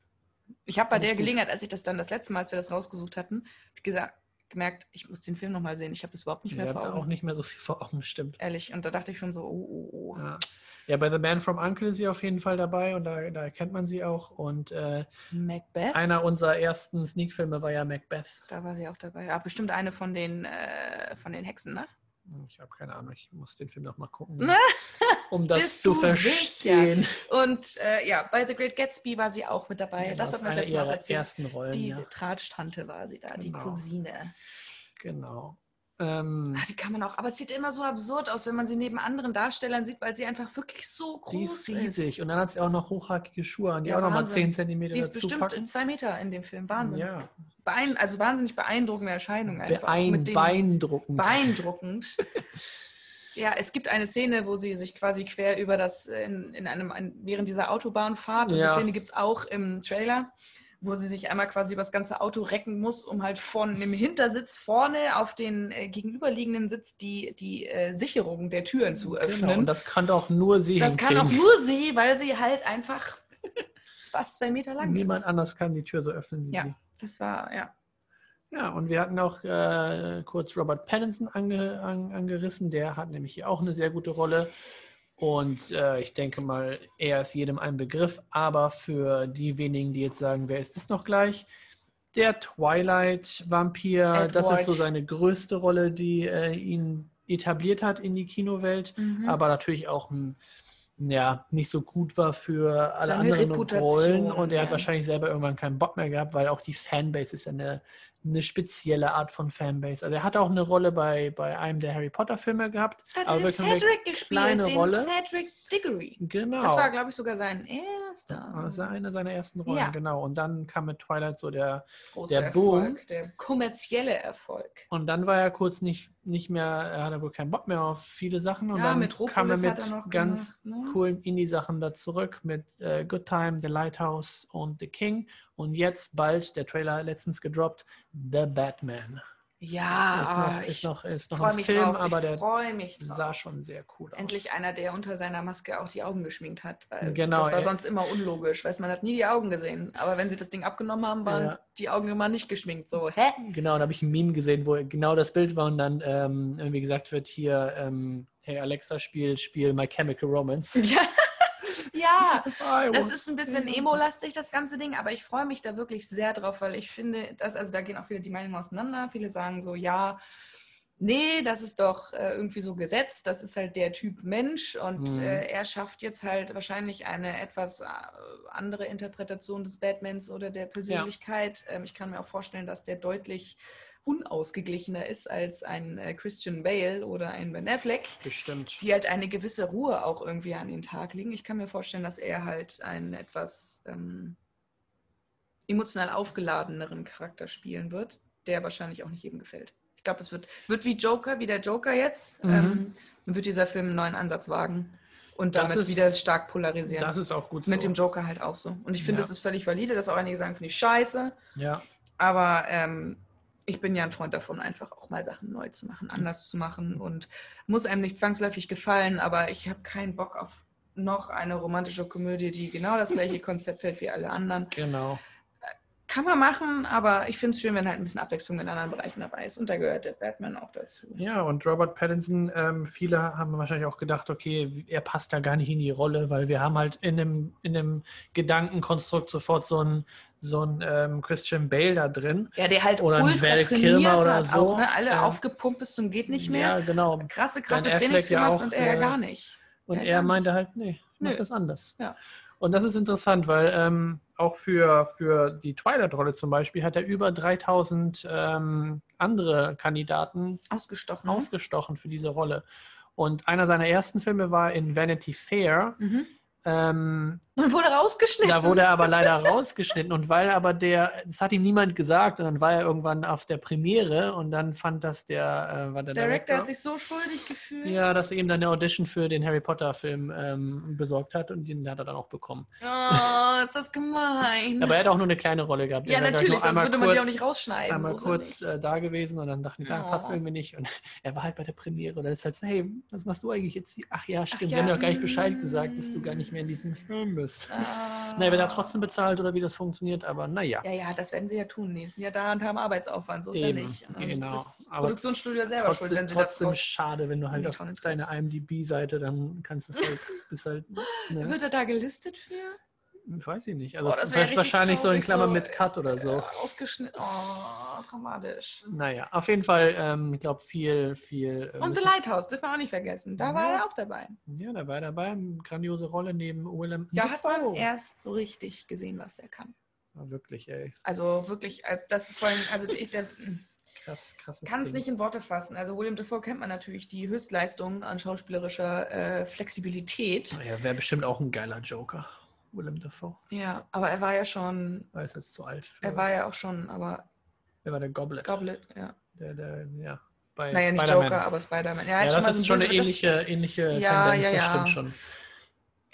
Ich habe bei der. Gelegenheit, als ich das dann das letzte Mal, als wir das rausgesucht hatten, ich gesagt, gemerkt, ich muss den Film nochmal sehen. Ich habe das überhaupt nicht
ich
mehr
habe
vor Augen.
auch nicht mehr so viel vor Augen, stimmt.
Ehrlich. Und da dachte ich schon so, oh, oh, oh.
Ja. ja, bei The Man from Uncle ist sie auf jeden Fall dabei und da, da erkennt man sie auch. Und äh,
Macbeth?
einer unserer ersten Sneak-Filme war ja Macbeth.
Da war sie auch dabei. Ja, bestimmt eine von den, äh, von den Hexen, ne?
Ich habe keine Ahnung, ich muss den Film noch mal gucken,
Ne?
um das zu verstehen.
Und äh, ja, bei The Great Gatsby war sie auch mit dabei.
Ja,
das hat mir das
eine
letzte Mal
ihrer
erzählt.
ersten Rollen.
Die
ja.
Tratsch-Tante war sie da, die
Genau.
Cousine.
Genau. Ähm,
Ah, die kann man auch, aber es sieht immer so absurd aus, wenn man sie neben anderen Darstellern sieht, weil sie einfach wirklich so groß
die ist riesig. Und dann hat sie auch noch hochhackige Schuhe an, die
Ja,
auch nochmal
Wahnsinn.
10 cm
Die ist bestimmt
packen.
zwei Meter in dem Film. Wahnsinn.
Ja,
Beein also wahnsinnig beeindruckende Erscheinung einfach.
Beein, beeindruckend.
beeindruckend. ja, es gibt eine Szene, wo sie sich quasi quer über das, in, in einem, ein, während dieser Autobahnfahrt, und die
Ja.
Szene gibt es auch im Trailer, wo sie sich einmal quasi über das ganze Auto recken muss, um halt von dem Hintersitz vorne auf den äh, gegenüberliegenden Sitz die, die äh, Sicherung der Türen zu öffnen.
Genau, und das kann auch nur sie
das kann auch
hinkriegen.
nur sie, weil sie halt einfach fast zwei Meter lang
Niemand
ist.
anders kann die Tür so öffnen wie
Ja.
sie.
Das war, ja.
Ja, und wir hatten auch äh, kurz Robert Pattinson ange, an, angerissen. Der hat nämlich hier auch eine sehr gute Rolle. Und äh, ich denke mal, er ist jedem ein Begriff. Aber für die wenigen, die jetzt sagen, wer ist das noch gleich? Der Twilight-Vampir, das ist so seine größte Rolle, die äh, ihn etabliert hat in die Kinowelt.
Mhm.
Aber natürlich auch ein, ja, nicht so gut war für alle
Seine
anderen
Reputation,
Rollen. Und er hat
ja.
wahrscheinlich selber irgendwann keinen Bock mehr gehabt, weil auch die Fanbase ist ja eine, eine spezielle Art von Fanbase. Also er hat auch eine Rolle bei, bei einem der Harry Potter-Filme gehabt.
Hat
aber
den Cedric gespielt,
kleine
den
Rolle.
Cedric Diggory.
Genau.
Das war, glaube ich, sogar sein erster
Das war eine seiner ersten Rollen,
Ja.
genau. Und dann kam mit Twilight so der.
großer
der Boom.
Erfolg, der kommerzielle Erfolg.
Und dann war er kurz nicht, nicht mehr, er hatte wohl keinen Bock mehr auf viele Sachen. Und
Ja,
dann
Metropolis
kam er mit
er
ganz
gemacht, ne?
coolen Indie-Sachen da zurück mit äh, Good Time, The Lighthouse und The King. Und jetzt bald, der Trailer letztens gedroppt, The Batman.
Ja,
ist noch,
ah,
ist noch, ist noch
freue
ein
mich
Film,
drauf.
aber der
freue mich drauf.
sah schon sehr cool aus.
Endlich einer, der unter seiner Maske auch die Augen geschminkt hat. Weil
Genau,
das war
ey.
sonst immer unlogisch, weil man hat nie die Augen gesehen. Aber wenn sie das Ding abgenommen haben, waren
Ja.
die Augen immer nicht geschminkt. So, hä?
Genau, da habe ich ein Meme gesehen, wo genau das Bild war und dann ähm, irgendwie gesagt wird, hier, ähm, hey Alexa, spiel, spiel My Chemical Romance.
Ja. Ja. Das ist ein bisschen emo-lastig, das ganze Ding, aber ich freue mich da wirklich sehr drauf, weil ich finde, dass, also da gehen auch viele die Meinungen auseinander. Viele sagen so, ja, nee, das ist doch äh, irgendwie so gesetzt, das ist halt der Typ Mensch und
Mhm.
äh, er schafft jetzt halt wahrscheinlich eine etwas äh, andere Interpretation des Batmans oder der Persönlichkeit. Ähm, ich kann mir auch vorstellen, dass der deutlich unausgeglichener ist als ein äh, Christian Bale oder ein Ben Affleck
Bestimmt.
die halt eine gewisse Ruhe auch irgendwie an den Tag legen. Ich kann mir vorstellen, dass er halt einen etwas ähm, emotional aufgeladeneren Charakter spielen wird, der wahrscheinlich auch nicht jedem gefällt. Ich glaube, es wird, wird wie Joker, wie der Joker jetzt.
Mhm.
Ähm, wird dieser Film einen neuen Ansatz wagen und damit
ist-
wieder stark polarisieren.
Das ist auch gut so.
Mit dem Joker halt auch so. Und ich finde,
Ja.
das ist völlig valide, dass auch einige sagen, finde ich scheiße.
ja.
Aber ähm, ich bin ja ein Freund davon, einfach auch mal Sachen neu zu machen, anders zu machen und muss einem nicht zwangsläufig gefallen, aber ich habe keinen Bock auf noch eine romantische Komödie, die genau das gleiche Konzept hält wie alle anderen.
Genau.
Kann man machen, aber ich finde es schön, wenn halt ein bisschen Abwechslung in anderen Bereichen dabei ist. Und da gehört der Batman auch dazu.
Ja, und Robert Pattinson, ähm, viele haben wahrscheinlich auch gedacht, okay, er passt da gar nicht in die Rolle, weil wir haben halt in dem, in dem Gedankenkonstrukt sofort so einen so einen, ähm, Christian Bale da drin.
Ja, der halt
Oder ein
ultra
Val Kilmer oder
hat
so.
auch, ne? Alle
Ja.
aufgepumpt bis zum geht nicht mehr.
Ja, genau.
Krasse, krasse
Ben
Trainings
ja
gemacht
auch,
und er ja
äh,
gar nicht.
Und er
gar
meinte halt, nee, ich mach
Nö.
das anders.
Ja.
Und das ist interessant, weil ähm, auch für, für die Twilight-Rolle zum Beispiel hat er über 3000 ähm, andere Kandidaten
Ausgestochen.
aufgestochen für diese Rolle. Und einer seiner ersten Filme war in Vanity Fair.
Mhm.
Ähm,
Und wurde rausgeschnitten.
da wurde er aber leider rausgeschnitten. Und weil aber der, das hat ihm niemand gesagt, und dann war er irgendwann auf der Premiere und dann fand das der, äh, war der
Director
Director.
hat sich so schuldig gefühlt.
ja, dass er ihm dann eine Audition für den Harry Potter-Film ähm, besorgt hat und den hat er dann auch bekommen.
Oh, ist das gemein.
Aber er hat auch nur eine kleine Rolle gehabt.
ja, natürlich, sonst würde man die auch
kurz-
nicht rausschneiden.
Einmal
so
kurz äh, da gewesen und dann dachten die, ah, passt
Oh.
irgendwie nicht. Und er war halt bei der Premiere und dann ist halt so, hey, was machst du eigentlich jetzt hier? Ach ja, stimmt,
ja,
wir haben ja gar nicht Bescheid
mm.
gesagt, dass du gar nicht mehr in diesem Film bist.
Ah.
Naja, wird er trotzdem bezahlt oder wie das funktioniert, aber naja.
Ja, ja, das werden sie ja tun. Die sind ja da und haben Arbeitsaufwand, so ist ja
Eben,
nicht. Und
genau.
Das ist das
Aber
Produktionsstudio selber
Trotzdem,
schuld, wenn sie das
trotzdem
raus...
schade, wenn du halt auf deine IMDb-Seite, dann kannst du es halt, halt, ne?
Wird er da gelistet für?
Weiß ich nicht. Also
Oh,
wahrscheinlich so in Klammern
so,
mit Cut oder so.
Äh, ausgeschnitten. Oh, dramatisch.
Naja, auf jeden Fall, ähm, ich glaube, viel, viel. äh,
Und The Lighthouse dürfen wir auch nicht vergessen. Da war
Ja.
er auch dabei.
Ja, da war er dabei. eine Grandiose Rolle neben Willem
Da hat man erst so richtig gesehen, was er kann.
Ja, wirklich, ey.
Also wirklich, also das ist vor allem, also ich, der,
Krass, krasses
kann es nicht in Worte fassen. Also William Dafoe kennt man natürlich die Höchstleistung an schauspielerischer äh, Flexibilität.
Ja, wäre bestimmt auch ein geiler Joker. Willem Dafoe.
Ja, aber er war ja schon,
Er ist jetzt zu alt. Für,
er war ja auch schon, aber
er war der Goblet.
Goblet, ja.
Der, der, ja, bei
Naja, nicht. Joker, aber Spider-Man. Er
Ja,
hat
das ist schon eine ähnliche, ähnliche
Ja,
Tendenz,
ja,
das
ja.
stimmt schon.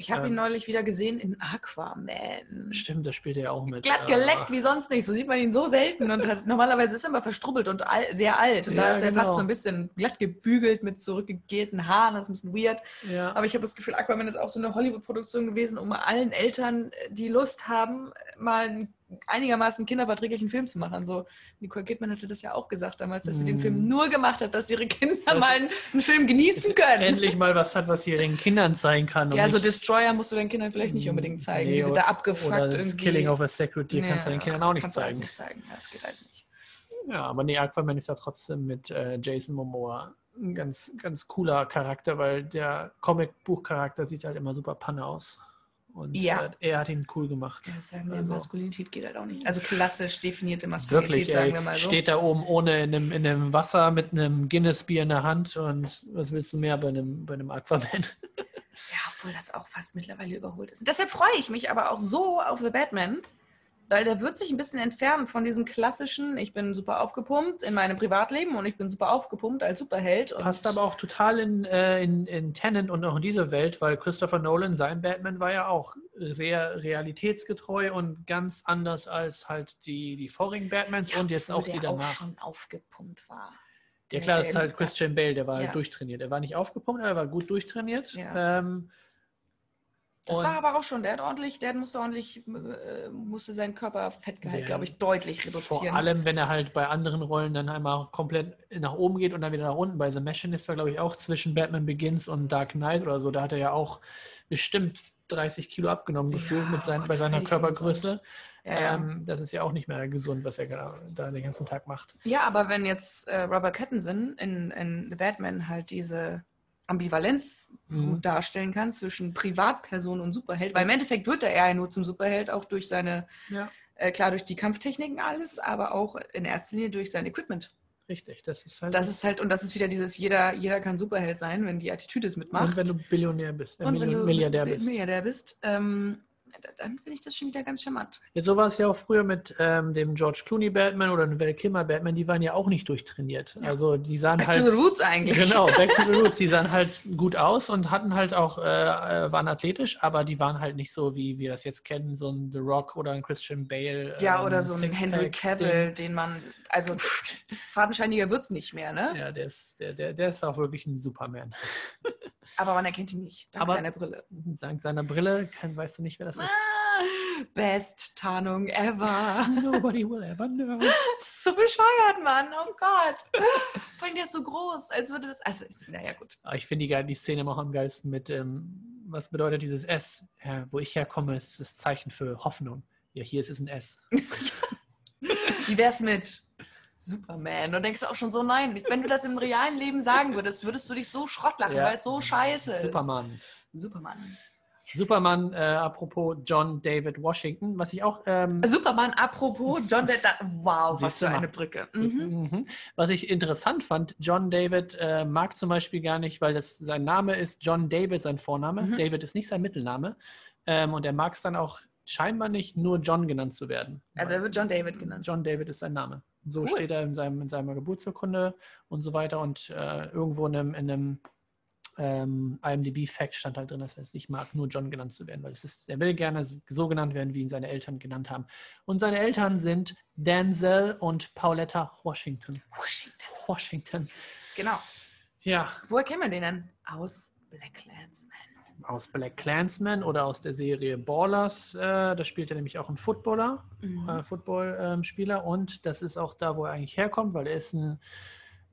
Ich habe ihn
Ähm,
neulich wieder gesehen in Aquaman.
Stimmt, da spielt er ja auch mit.
Glatt
äh,
geleckt wie sonst nicht. So sieht man ihn so selten. Und hat, normalerweise ist er immer verstrubbelt und al sehr alt. Und da
Ja,
ist er
genau.
fast so ein bisschen glatt gebügelt mit zurückgegelten Haaren. Das ist ein bisschen weird.
Ja.
Aber ich habe das Gefühl, Aquaman ist auch so eine Hollywood-Produktion gewesen, um allen Eltern, die Lust haben, mal einen einigermaßen kinderverträglichen Film zu machen. So, Nicole Kidman hatte das ja auch gesagt damals, dass sie den
Mm.
Film nur gemacht hat, dass ihre Kinder
Das-
mal einen, einen Film genießen können.
Endlich mal was hat, was ihr den Kindern zeigen kann.
Ja, so
nicht-
Destroyer musst du deinen Kindern vielleicht nicht unbedingt zeigen.
Nee,
die sind da abgefuckt
Oder das
irgendwie.
Killing of a Sacred Deer kannst du den Kindern auch nicht
kannst du
zeigen.
nicht zeigen. Ja, das geht alles nicht.
Ja, aber nee, Aquaman ist ja trotzdem mit äh, Jason Momoa ein ganz, ganz cooler Charakter, weil der Comic-Buch-Charakter sieht halt immer super Panne aus. Und
Ja.
äh, er hat ihn cool gemacht.
Ja, sagen wir,
Also-
Maskulinität geht halt auch nicht. Also klassisch definierte Maskulinität,
Wirklich,
sagen
ey,
wir mal so.
steht da oben ohne in einem, in einem Wasser mit einem Guinness-Bier in der Hand und was willst du mehr bei einem, bei einem Aquaman?
Ja, obwohl das auch fast mittlerweile überholt ist. Und deshalb freue ich mich aber auch so auf The Batman, weil der wird sich ein bisschen entfernen von diesem klassischen, ich bin super aufgepumpt in meinem Privatleben und ich bin super aufgepumpt als Superheld. Und
Passt aber auch total in, äh, in, in Tenet und auch in diese Welt, weil Christopher Nolan, sein Batman war ja auch sehr realitätsgetreu und ganz anders als halt die, die vorigen Batmans
Ja,
und jetzt auch die
der auch
danach.
schon aufgepumpt war.
Ja klar, das
der-
ist halt Christian Bale, der war
Ja.
halt durchtrainiert. Er war nicht aufgepumpt, aber er war gut durchtrainiert.
Ja.
Ähm,
Das
und
war aber auch schon, der hat ordentlich, der musste ordentlich, äh, musste seinen Körperfettgehalt, glaube ich, deutlich reduzieren.
vor allem, wenn er halt bei anderen Rollen dann einmal komplett nach oben geht und dann wieder nach unten. Bei The Machinist war, glaube ich, auch zwischen Batman Begins und Dark Knight oder so. Da hat er ja auch bestimmt 30 Kilo abgenommen
Ja,
gefühlt mit
oh
sein,
Gott,
bei seiner Körpergröße.
ja, ja.
Ähm, das ist ja auch nicht mehr gesund, was er da, da den ganzen Tag macht.
ja, aber wenn jetzt äh, Robert Pattinson in, in The Batman halt diese Ambivalenz
Mhm.
gut darstellen kann zwischen Privatperson und Superheld, weil im Endeffekt wird er ja nur zum Superheld, auch durch seine,
Ja,
äh, klar durch die Kampftechniken alles, aber auch in erster Linie durch sein Equipment.
richtig. Das ist halt.
Das ist halt, und das ist wieder dieses, jeder, jeder kann Superheld sein, wenn die Attitüde es mitmacht.
und wenn du Billionär bist, äh,
Und wenn
Million-
du
Milliardär
Bi-
bist.
Milliardär bist ähm, dann finde ich das schon wieder ganz charmant.
Ja, so war es ja auch früher mit ähm, dem George Clooney Batman oder dem Val Kilmer Batman. Die waren ja auch nicht durchtrainiert.
Ja.
Also die sahen
Back
halt.
to the Roots eigentlich.
Genau, Back to the Roots. Die sahen halt gut aus und hatten halt auch, äh, äh, waren athletisch, aber die waren halt nicht so, wie wir das jetzt kennen, so ein The Rock oder ein Christian Bale.
Ja,
ähm,
oder so ein Henry Cavill,
Ding.
den man, also fadenscheiniger wird es nicht mehr, ne?
Ja, der ist, der, der, der ist auch wirklich ein Superman.
Aber man erkennt ihn nicht, dank
Aber-
seiner Brille.
Dank seiner Brille kann, weißt du nicht, wer das ist.
Ah, best Tarnung ever.
Nobody will ever know.
Das ist so bescheuert, Mann. Oh Gott. Vor allem der ist so groß, als würde das. Also, naja, gut.
Aber ich finde die, die Szene immer auch am geilsten mit, ähm, was bedeutet dieses S? Ja, wo ich herkomme, ist das Zeichen für Hoffnung. Ja, hier ist es ein S.
Wie wär's mit Superman? Und denkst auch schon so, nein, wenn du das im realen Leben sagen würdest, würdest du dich so Schrott lachen,
Ja.
weil es so scheiße ist.
Superman.
Superman.
Superman, äh, apropos John David Washington, was ich auch. Ähm,
Superman, apropos John Depp. da- Wow, was für eine Brücke. Mhm.
Mhm. Was ich interessant fand, John David äh, mag zum Beispiel gar nicht, weil das, sein Name ist John David, sein Vorname.
Mhm.
David ist nicht sein Mittelname. Ähm, und er mag es dann auch scheinbar nicht, nur John genannt zu werden.
Also er wird John David genannt.
John David ist sein Name. So
Cool.
steht er in, seinem, in seiner Geburtsurkunde und so weiter. Und äh, irgendwo in einem, in einem ähm, IMDb-Fact stand halt drin, dass er es nicht mag, nur John genannt zu werden, weil es ist, er will gerne so genannt werden, wie ihn seine Eltern genannt haben. Und seine Eltern sind Denzel und Pauletta Washington.
Washington.
Washington.
Genau.
Ja,
Woher kennen wir den denn? Aus Black Landsman.
aus Black Clansman oder aus der Serie Ballers. Äh, da spielt er nämlich auch einen Footballer,
Mhm.
äh, Football-Spieler. und das ist auch da, wo er eigentlich herkommt, weil er ist ein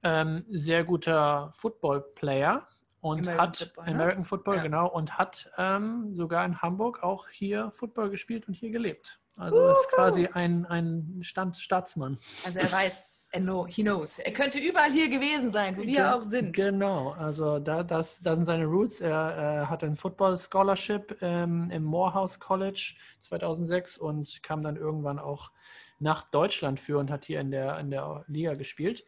ähm, sehr guter Football-Player und
American
hat
Football, ne?
American Football,
Ja.
genau, und hat ähm, sogar in Hamburg auch hier Football gespielt und hier gelebt. Also ist quasi ein, ein Stand Staatsmann.
Also er weiß, er know, he knows. Er könnte überall hier gewesen sein, wo wir auch sind.
Genau, also da, das, das sind seine Roots. Er äh, hatte ein Football Scholarship ähm, im Morehouse College 2006 und kam dann irgendwann auch nach Deutschland für und hat hier in der, in der Liga gespielt.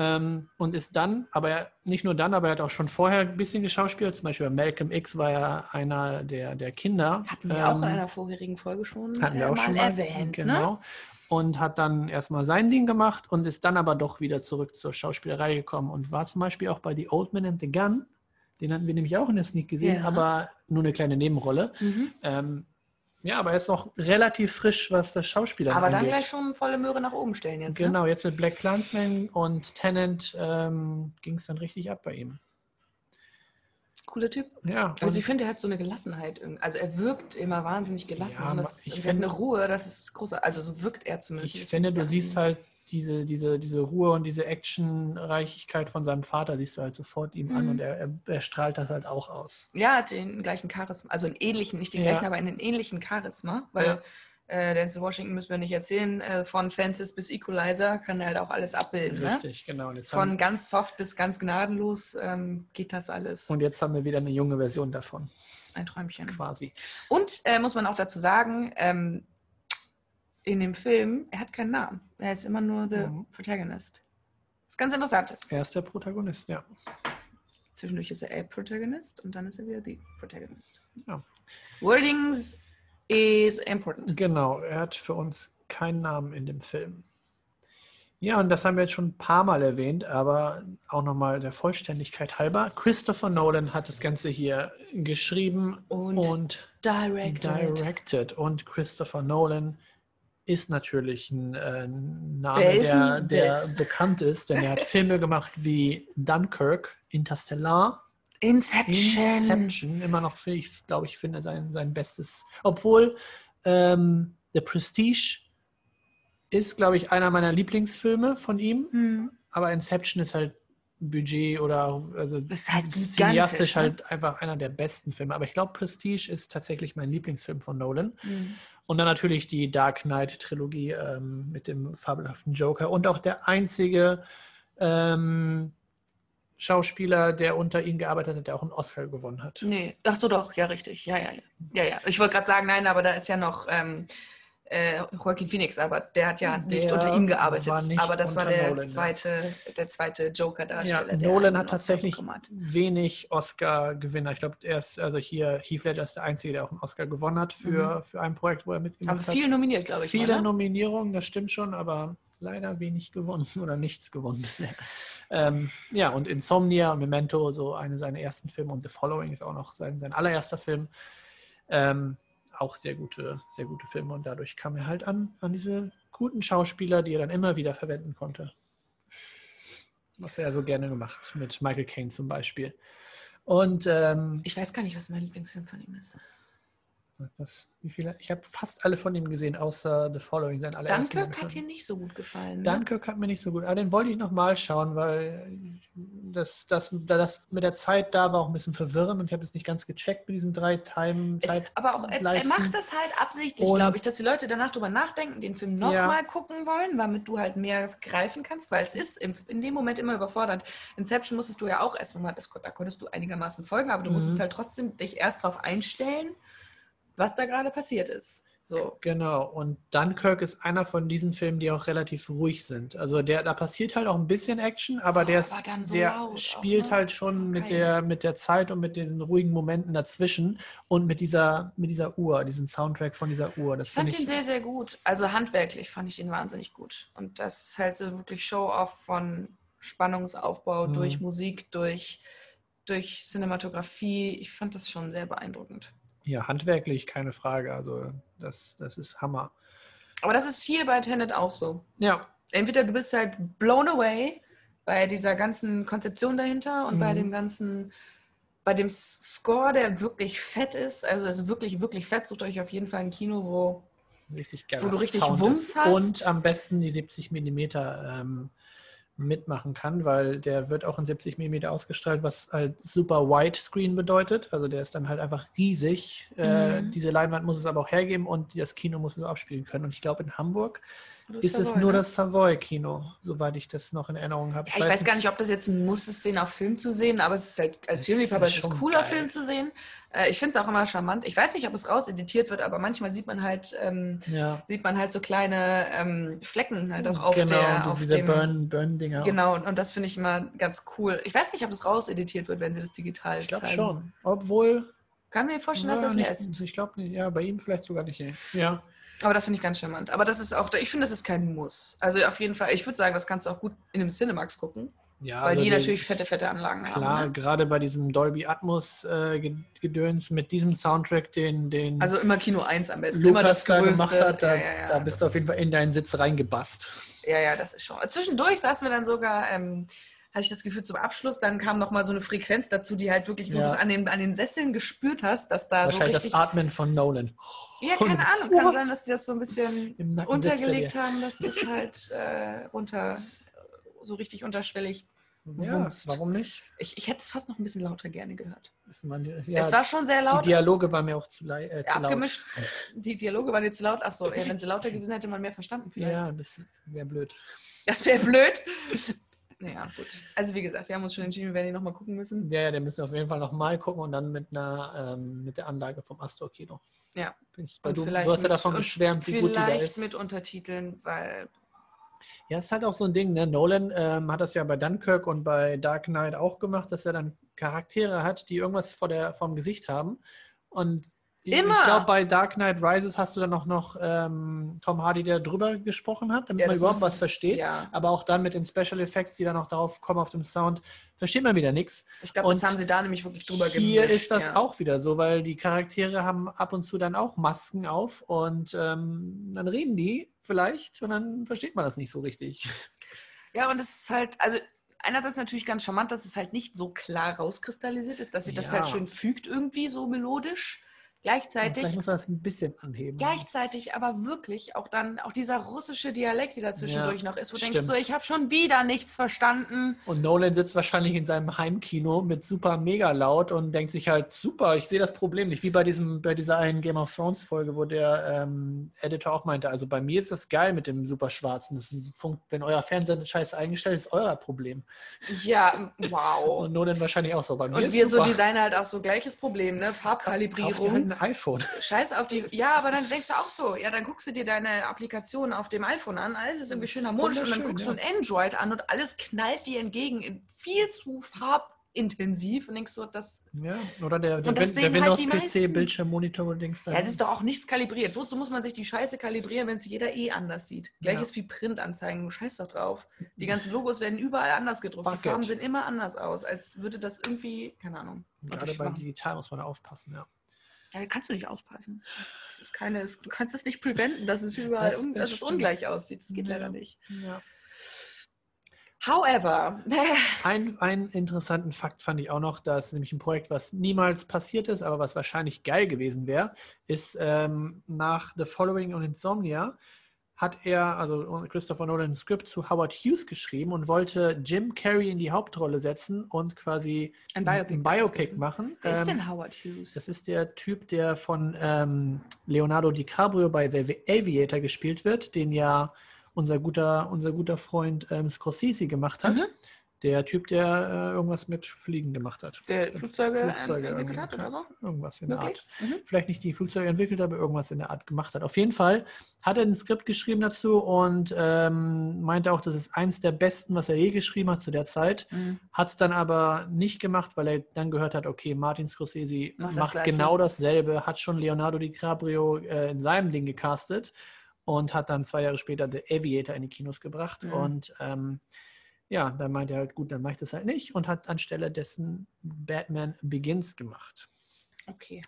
Ähm, und ist dann, aber er, nicht nur dann, aber er hat auch schon vorher ein bisschen geschauspielt. Zum Beispiel bei Malcolm X war er einer der, der Kinder.
Hatten wir auch in
Ähm,
einer vorherigen Folge schon,
hatten wir
äh,
auch schon mal
erwähnt. Ne?
Genau. Und hat dann erstmal sein Ding gemacht und ist dann aber doch wieder zurück zur Schauspielerei gekommen und war zum Beispiel auch bei The Old Man and the Gun Den hatten wir nämlich auch in der Sneak gesehen,
Ja.
aber nur eine kleine Nebenrolle.
Mhm.
Ähm, ja, aber er ist noch relativ frisch, was das Schauspieler
Aber dann gleich schon volle Möhre nach oben stellen jetzt. Ne?
Genau, jetzt mit Black Clansman und Tennant ähm, ging es dann richtig ab bei ihm.
Cooler Typ.
Ja,
Also ich finde, er hat so eine Gelassenheit. irgendwie. Also er wirkt immer wahnsinnig gelassen.
Ja,
und das,
ich finde-
eine Ruhe, das ist großartig. Also so wirkt er zumindest.
ich finde, du siehst halt diese, diese, diese Ruhe und diese Actionreichigkeit von seinem Vater, siehst du halt sofort ihm an
Mhm.
und er, er, er strahlt das halt auch aus.
Ja, hat den gleichen Charisma. Also einen ähnlichen, nicht den
Ja.
gleichen, aber einen ähnlichen Charisma. Weil
Ja.
äh, Denzel Washington müssen wir nicht erzählen. Äh, von Fences bis Equalizer kann er halt auch alles abbilden. Ne?
Richtig, genau. Und jetzt,
Von
haben,
ganz soft bis ganz gnadenlos ähm, geht das alles.
und jetzt haben wir wieder eine junge Version davon,
Ein Träumchen.
quasi.
Und äh, muss man auch dazu sagen, ähm, in dem Film, er hat keinen Namen. Er ist immer nur the
Mhm.
Protagonist. Das ist ganz interessant.
Er ist der Protagonist, ja.
Zwischendurch ist er a Protagonist und dann ist er wieder the Protagonist.
Ja.
Wordings is important.
Genau, er hat für uns keinen Namen in dem Film. Ja, und das haben wir jetzt schon ein paar Mal erwähnt, aber auch nochmal der Vollständigkeit halber. Christopher Nolan hat das Ganze hier geschrieben
Und,
und
directed.
directed. Und Christopher Nolan ist natürlich ein äh, Name,
ist
der, der bekannt ist, denn er hat Filme gemacht wie Dunkirk, Interstellar,
Inception.
Inception, immer noch, ich glaube ich, finde sein, sein bestes. Obwohl ähm, The Prestige ist, glaube ich, einer meiner Lieblingsfilme von ihm,
Hm.
aber Inception ist halt Budget oder also
Ist halt
cineastisch
ne?
halt einfach einer der besten Filme. Aber ich glaube, Prestige ist tatsächlich mein Lieblingsfilm von Nolan.
Hm.
Und dann natürlich die Dark Knight-Trilogie ähm, mit dem fabelhaften Joker und auch der einzige ähm, Schauspieler, der unter ihm gearbeitet hat, der auch einen Oscar gewonnen hat.
Nee, ach so doch, ja, richtig. Ja, ja, ja. Ja, ja. Ich wollte gerade sagen, nein, aber da ist ja noch ähm, äh, Joaquin Phoenix, aber der hat ja nicht
Der
unter ihm gearbeitet. aber das war der
Nolan, ja.
zweite, der zweite
Ja,
Joker-Darsteller. der
Nolan hat tatsächlich
hat.
wenig Oscar-Gewinner. Ich glaube, er ist, also hier, Heath Ledger ist der Einzige, der auch einen Oscar gewonnen hat für, für ein Projekt, wo er
Aber
mitgemacht hat.
viel nominiert, glaube ich.
Viele
mal, ne?
Nominierungen, das stimmt schon, aber leider wenig gewonnen oder nichts gewonnen bisher. Ähm, ja, und Insomnia und Memento, so eine seiner ersten Filme und The Following ist auch noch sein, sein allererster Film. Ähm, auch sehr gute, sehr gute Filme und dadurch kam er halt an, an diese guten Schauspieler, die er dann immer wieder verwenden konnte. Was er so gerne gemacht, mit Michael Caine zum Beispiel. Und ähm,
Ich weiß gar nicht, was mein Lieblingsfilm von ihm ist.
Das, wie viele? Ich habe fast alle von ihm gesehen, außer The Following, sein.
Dunkirk hat dir nicht so gut gefallen. Ne?
Dunkirk hat mir nicht so gut, aber den wollte ich nochmal schauen, weil das, das, das mit der Zeit da war auch ein bisschen verwirrend und ich habe es nicht ganz gecheckt mit diesen drei Time
Es,
Zeit.
aber auch, er, er macht das halt absichtlich, glaube ich, dass die Leute danach drüber nachdenken, den Film
Ja.
nochmal gucken wollen, damit du halt mehr greifen kannst, weil es ist im, in dem Moment immer überfordernd. Inception musstest du ja auch erst mal, das, da konntest du einigermaßen folgen, aber du
Mhm.
musstest halt trotzdem dich erst darauf einstellen, was da gerade passiert ist. So.
Genau, und Dunkirk ist einer von diesen Filmen, die auch relativ ruhig sind. Also der, da passiert halt auch ein bisschen Action, aber der, ist,
Aber so
der
laut auch,
spielt
ne?
halt schon mit der, mit der Zeit und mit diesen ruhigen Momenten dazwischen und mit dieser, mit dieser Uhr, diesen Soundtrack von dieser Uhr. Das
Ich fand ihn sehr, sehr gut. Also handwerklich fand ich ihn wahnsinnig gut. Und das ist halt so wirklich Show-off von Spannungsaufbau
Mhm.
durch Musik, durch, durch Cinematografie. Ich fand das schon sehr beeindruckend.
Ja, handwerklich, keine Frage. Also das, das ist Hammer.
Aber das ist hier bei Tenet auch so.
Ja,
Entweder du bist halt blown away bei dieser ganzen Konzeption dahinter und bei
Mhm.
dem ganzen, bei dem Score, der wirklich fett ist. Also es ist wirklich, wirklich fett. Sucht euch auf jeden Fall ein Kino, wo
richtig geil.
Wo du richtig Wumms hast.
Und am besten die 70 mm ähm, mitmachen kann, weil der wird auch in 70 mm ausgestrahlt, was halt super Widescreen bedeutet. Also der ist dann halt einfach riesig. Äh,
Mhm.
diese Leinwand muss es aber auch hergeben und das Kino muss es abspielen können. Und ich glaube, in Hamburg
Oder
ist es
Savoy,
nur
ne?
das Savoy-Kino, soweit ich das noch in Erinnerung habe.
Ja, ich weiß gar nicht, ob das jetzt ein Muss ist, den auf Film zu sehen, aber es ist halt als
Es
Filmliebhaber
ist
ist es
schon
cool, auf
geil.
Film zu sehen. Äh, ich finde es auch immer charmant. Ich weiß nicht, ob es rauseditiert wird, aber manchmal sieht man halt, ähm,
Ja,
sieht man halt so kleine ähm, Flecken halt auch auf
genau,
der,
diese-
auf
diese
dem,
Burn- Burn-Dinger.
Genau, und, und das finde ich immer ganz cool. Ich weiß nicht, ob es rauseditiert wird, wenn sie das digital
ich glaube
zeigen.
schon. Obwohl,
Kann mir vorstellen, dass
Ja,
das
nicht,
ist.
Ich glaube nicht. Ja, bei ihm vielleicht sogar nicht. Ja.
Aber das finde ich ganz charmant. Aber das ist auch, ich finde, das ist kein Muss. Also auf jeden Fall, ich würde sagen, das kannst du auch gut in einem Cinemax gucken.
Ja,
weil
also
die natürlich fette, fette Anlagen
Klar,
haben. Ne?
gerade bei diesem Dolby Atmos äh, Ge- Gedöns mit diesem Soundtrack, den, den
Also immer Kino 1 am besten. immer
Lukas
das
da gemacht hat, da,
ja, ja,
da bist du auf jeden Fall in deinen Sitz reingebast.
Ja, ja, das ist schon. Zwischendurch saßen wir dann sogar, ähm, hatte ich das Gefühl zum Abschluss, dann kam noch mal so eine Frequenz dazu, die halt wirklich, wo
Ja.
du es an den, an den Sesseln gespürt hast, dass da so
Wahrscheinlich
richtig.
das Atmen von Nolan.
Ja, keine Ahnung, kann
What?
sein, dass die das so ein bisschen
er
untergelegt haben, dass das halt äh, runter, so richtig unterschwellig.
Ja, warum nicht?
Ich, ich hätte es fast noch ein bisschen lauter gerne gehört.
Man, ja,
es war schon sehr
die
laut.
Dialoge waren mir auch zu, äh, zu laut.
abgemischt. Die Dialoge waren jetzt zu laut. Achso, ja, wenn sie lauter gewesen hätte man mehr verstanden vielleicht.
Ja, das wäre blöd.
Das wäre blöd. Naja, gut. Also wie gesagt, wir haben uns schon entschieden, wir werden die nochmal gucken müssen.
Ja, ja, den müssen wir auf jeden Fall nochmal gucken und dann mit einer ähm, mit der Anlage vom Astor Kino.
Ja.
Ich, weil du,
vielleicht
du hast ja
mit-
davon geschwärmt, wie gut die da
Vielleicht
ist.
mit Untertiteln, weil
Ja, es ist halt auch so ein Ding, ne? Nolan ähm, hat das ja bei Dunkirk und bei Dark Knight auch gemacht, dass er dann Charaktere hat, die irgendwas vor der, vom Gesicht haben. Und
Immer.
ich glaube, bei Dark Knight Rises hast du dann auch noch ähm, Tom Hardy, der drüber gesprochen hat, damit
Ja,
man überhaupt was versteht.
ja,
Aber auch dann mit den Special Effects, die dann noch darauf kommen auf dem Sound, versteht man wieder nichts.
ich glaube, das haben sie da nämlich wirklich drüber
Hier
gemischt.
ist das
ja.
auch wieder so, weil die Charaktere haben ab und zu dann auch Masken auf und ähm, dann reden die vielleicht und dann versteht man das nicht so richtig.
Ja, und es ist halt, also einerseits natürlich ganz charmant, dass es halt nicht so klar rauskristallisiert ist, dass sich das
Ja.
halt schön fügt irgendwie, so melodisch.
Und Vielleicht
Gleichzeitig,
muss man das ein bisschen anheben.
gleichzeitig aber wirklich auch dann auch dieser russische Dialekt, der da zwischendurch noch ist, wo du denkst so, ich habe schon wieder nichts verstanden.
Und Nolan sitzt wahrscheinlich in seinem Heimkino mit super mega laut und denkt sich halt, super, ich sehe das Problem nicht. Wie bei, diesem, bei dieser einen Game of Thrones Folge, wo der ähm, Editor auch meinte, also bei mir ist das geil mit dem super Schwarzen. Das ist, funkt- wenn euer Fernseher scheiße eingestellt ist, euer Problem.
Ja, wow.
Und Nolan wahrscheinlich auch so. Bei mir
Und
ist
wir so
super.
Designer halt auch so gleiches Problem, ne? Farbkalibrierung.
Ein iPhone.
Scheiß auf die. Ja, aber dann denkst du auch so, ja, dann guckst du dir deine Applikation auf dem iPhone an, alles ist irgendwie schön harmonisch und dann guckst
ja.
du ein Android an und alles knallt dir entgegen, in viel zu farbintensiv und denkst so, das.
Ja, oder der, der, Win- der
halt die
Windows-PC,
meisten.
Bildschirmmonitor und Dings. da.
Ja, das ist doch auch nichts kalibriert. Wozu muss man sich die Scheiße kalibrieren, wenn es jeder eh anders sieht? Gleiches
Ja.
wie Printanzeigen, scheiß doch drauf. Die ganzen Logos werden überall anders gedruckt.
Fuck
die Farben
it.
sehen immer anders aus, als würde das irgendwie, keine Ahnung.
Gerade
deutlich
bei
machen.
digital muss man da aufpassen, ja.
Ja, da kannst du nicht aufpassen. Das ist keine, es- du kannst es nicht preventen, dass es überall
Das-
un,
das
dass es ungleich aussieht. Das geht
Ja.
leider nicht.
ja.
However,
Ein, einen interessanten Fakt fand ich auch noch, dass nämlich ein Projekt, was niemals passiert ist, aber was wahrscheinlich geil gewesen wäre, ist ähm, nach The Following und Insomnia hat er, also Christopher Nolan, ein Skript zu Howard Hughes geschrieben und wollte Jim Carrey in die Hauptrolle setzen und quasi
ein Biopic.
ein Biopic machen.
Wer ist
Ähm,
denn Howard Hughes?
Das ist der Typ, der von ähm, Leonardo DiCaprio bei The Aviator gespielt wird, den ja unser guter, unser guter Freund ähm, Scorsese gemacht hat.
Mhm.
Der Typ, der äh, irgendwas mit Fliegen gemacht hat.
der Flugzeuge,
Flugzeuge
entwickelt hat oder so?
Irgendwas in der
Wirklich?
Art.
Mhm.
Vielleicht nicht die Flugzeuge entwickelt, aber irgendwas in der Art gemacht hat. Auf jeden Fall hat er ein Skript geschrieben dazu und ähm, meinte auch, das ist eins der besten, was er je geschrieben hat zu der Zeit.
Mhm.
Hat es dann aber nicht gemacht, weil er dann gehört hat, okay, Martin Scorsese
Macht das
macht
Gleiche.
genau dasselbe, hat schon Leonardo DiCaprio äh, in seinem Ding gecastet und hat dann zwei Jahre später The Aviator in die Kinos gebracht.
Mhm.
Und ähm, ja, dann meinte er halt, gut, dann mache ich das halt nicht und hat anstelle dessen Batman Begins gemacht.
Okay.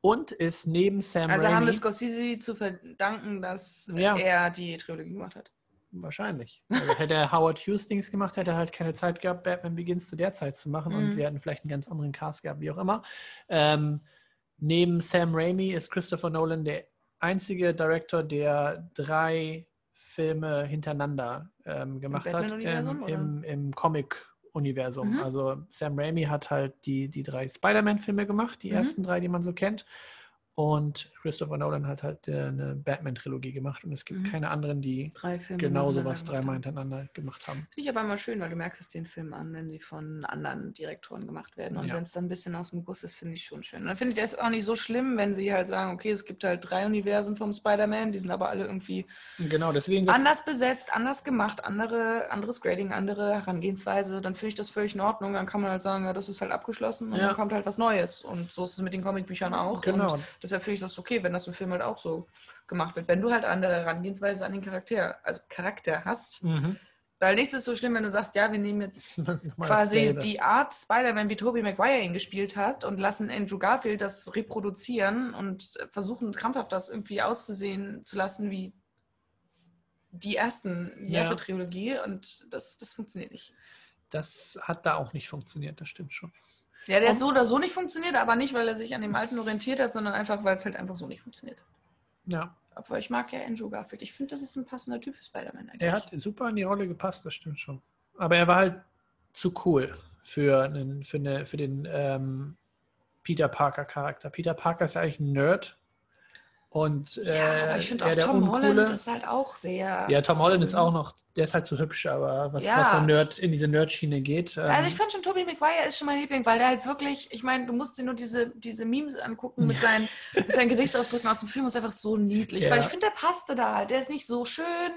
Und ist neben Sam
Also haben
Raimi,
wir Scorsese zu verdanken, dass
Ja.
er die Trilogie gemacht hat.
wahrscheinlich. Also hätte er Howard Hughes Dings gemacht, hätte er halt keine Zeit gehabt, Batman Begins zu der Zeit zu machen und
Mhm.
wir hätten vielleicht einen ganz anderen Cast gehabt, wie auch immer. Ähm, neben Sam Raimi ist Christopher Nolan der einzige Director, der drei Filme hintereinander ähm, gemacht hat
Batman-Universum,
ähm, im, im Comic-Universum.
Mhm.
Also Sam Raimi hat halt die, die drei Spider-Man-Filme gemacht, die
Mhm.
ersten drei, die man so kennt. Und Christopher Nolan hat halt äh, eine Batman-Trilogie gemacht und es gibt
Mhm.
keine anderen, die
Drei Filme.
genau sowas dreimal hintereinander gemacht haben.
Finde ich aber immer schön, weil du merkst es den Film an, wenn sie von anderen Direktoren gemacht werden. Und
Ja.
wenn es dann ein bisschen aus dem Guss ist, finde ich schon schön. Und dann finde ich das auch nicht so schlimm, wenn sie halt sagen, okay, es gibt halt drei Universen vom Spider-Man, die sind aber alle irgendwie
Genau, deswegen
anders besetzt, anders gemacht, andere, anderes Grading, andere Herangehensweise. Dann finde ich das völlig in Ordnung. Dann kann man halt sagen, ja, das ist halt abgeschlossen und
Ja.
dann kommt halt was Neues. Und so ist es mit den Comicbüchern auch.
Genau.
Und deshalb finde ich das okay, wenn das im Film halt auch so gemacht wird. Wenn du halt andere Herangehensweise an den Charakter, also Charakter hast,
Mhm.
Weil nichts ist so schlimm, wenn du sagst, ja, wir nehmen jetzt quasi
dasselbe.
die Art Spider-Man, wie Tobey Maguire ihn gespielt hat und lassen Andrew Garfield das reproduzieren und versuchen krampfhaft das irgendwie auszusehen zu lassen wie die ersten, die
Ja.
erste Trilogie und das, das funktioniert nicht.
Das hat da auch nicht funktioniert, das stimmt schon.
Ja, der so oder so nicht funktioniert, aber nicht, weil er sich an dem alten orientiert hat, sondern einfach, weil es halt einfach so nicht funktioniert.
Ja,
Aber ich mag ja Andrew Garfield. Ich finde, das ist ein passender Typ für Spider-Man eigentlich.
er hat super in die Rolle gepasst, das stimmt schon. Aber er war halt zu cool für, einen, für, eine, für den ähm, Peter Parker-Charakter. Peter Parker ist ja eigentlich ein Nerd. Und
ja,
äh,
aber ich finde auch Tom
Uncoole.
Holland ist halt auch sehr.
Ja, Tom Holland ist auch noch, der ist halt zu hübsch, aber was,
Ja.
was so Nerd, in diese Nerd-Schiene geht. Ähm,
Also ich fand schon, Tobey Maguire ist schon mein Liebling, weil der halt wirklich, ich meine, du musst dir nur diese, diese Memes angucken mit seinen, mit seinen Gesichtsausdrücken aus dem Film, ist einfach so niedlich.
Ja.
Weil ich finde, der passte da halt. Der ist nicht so schön,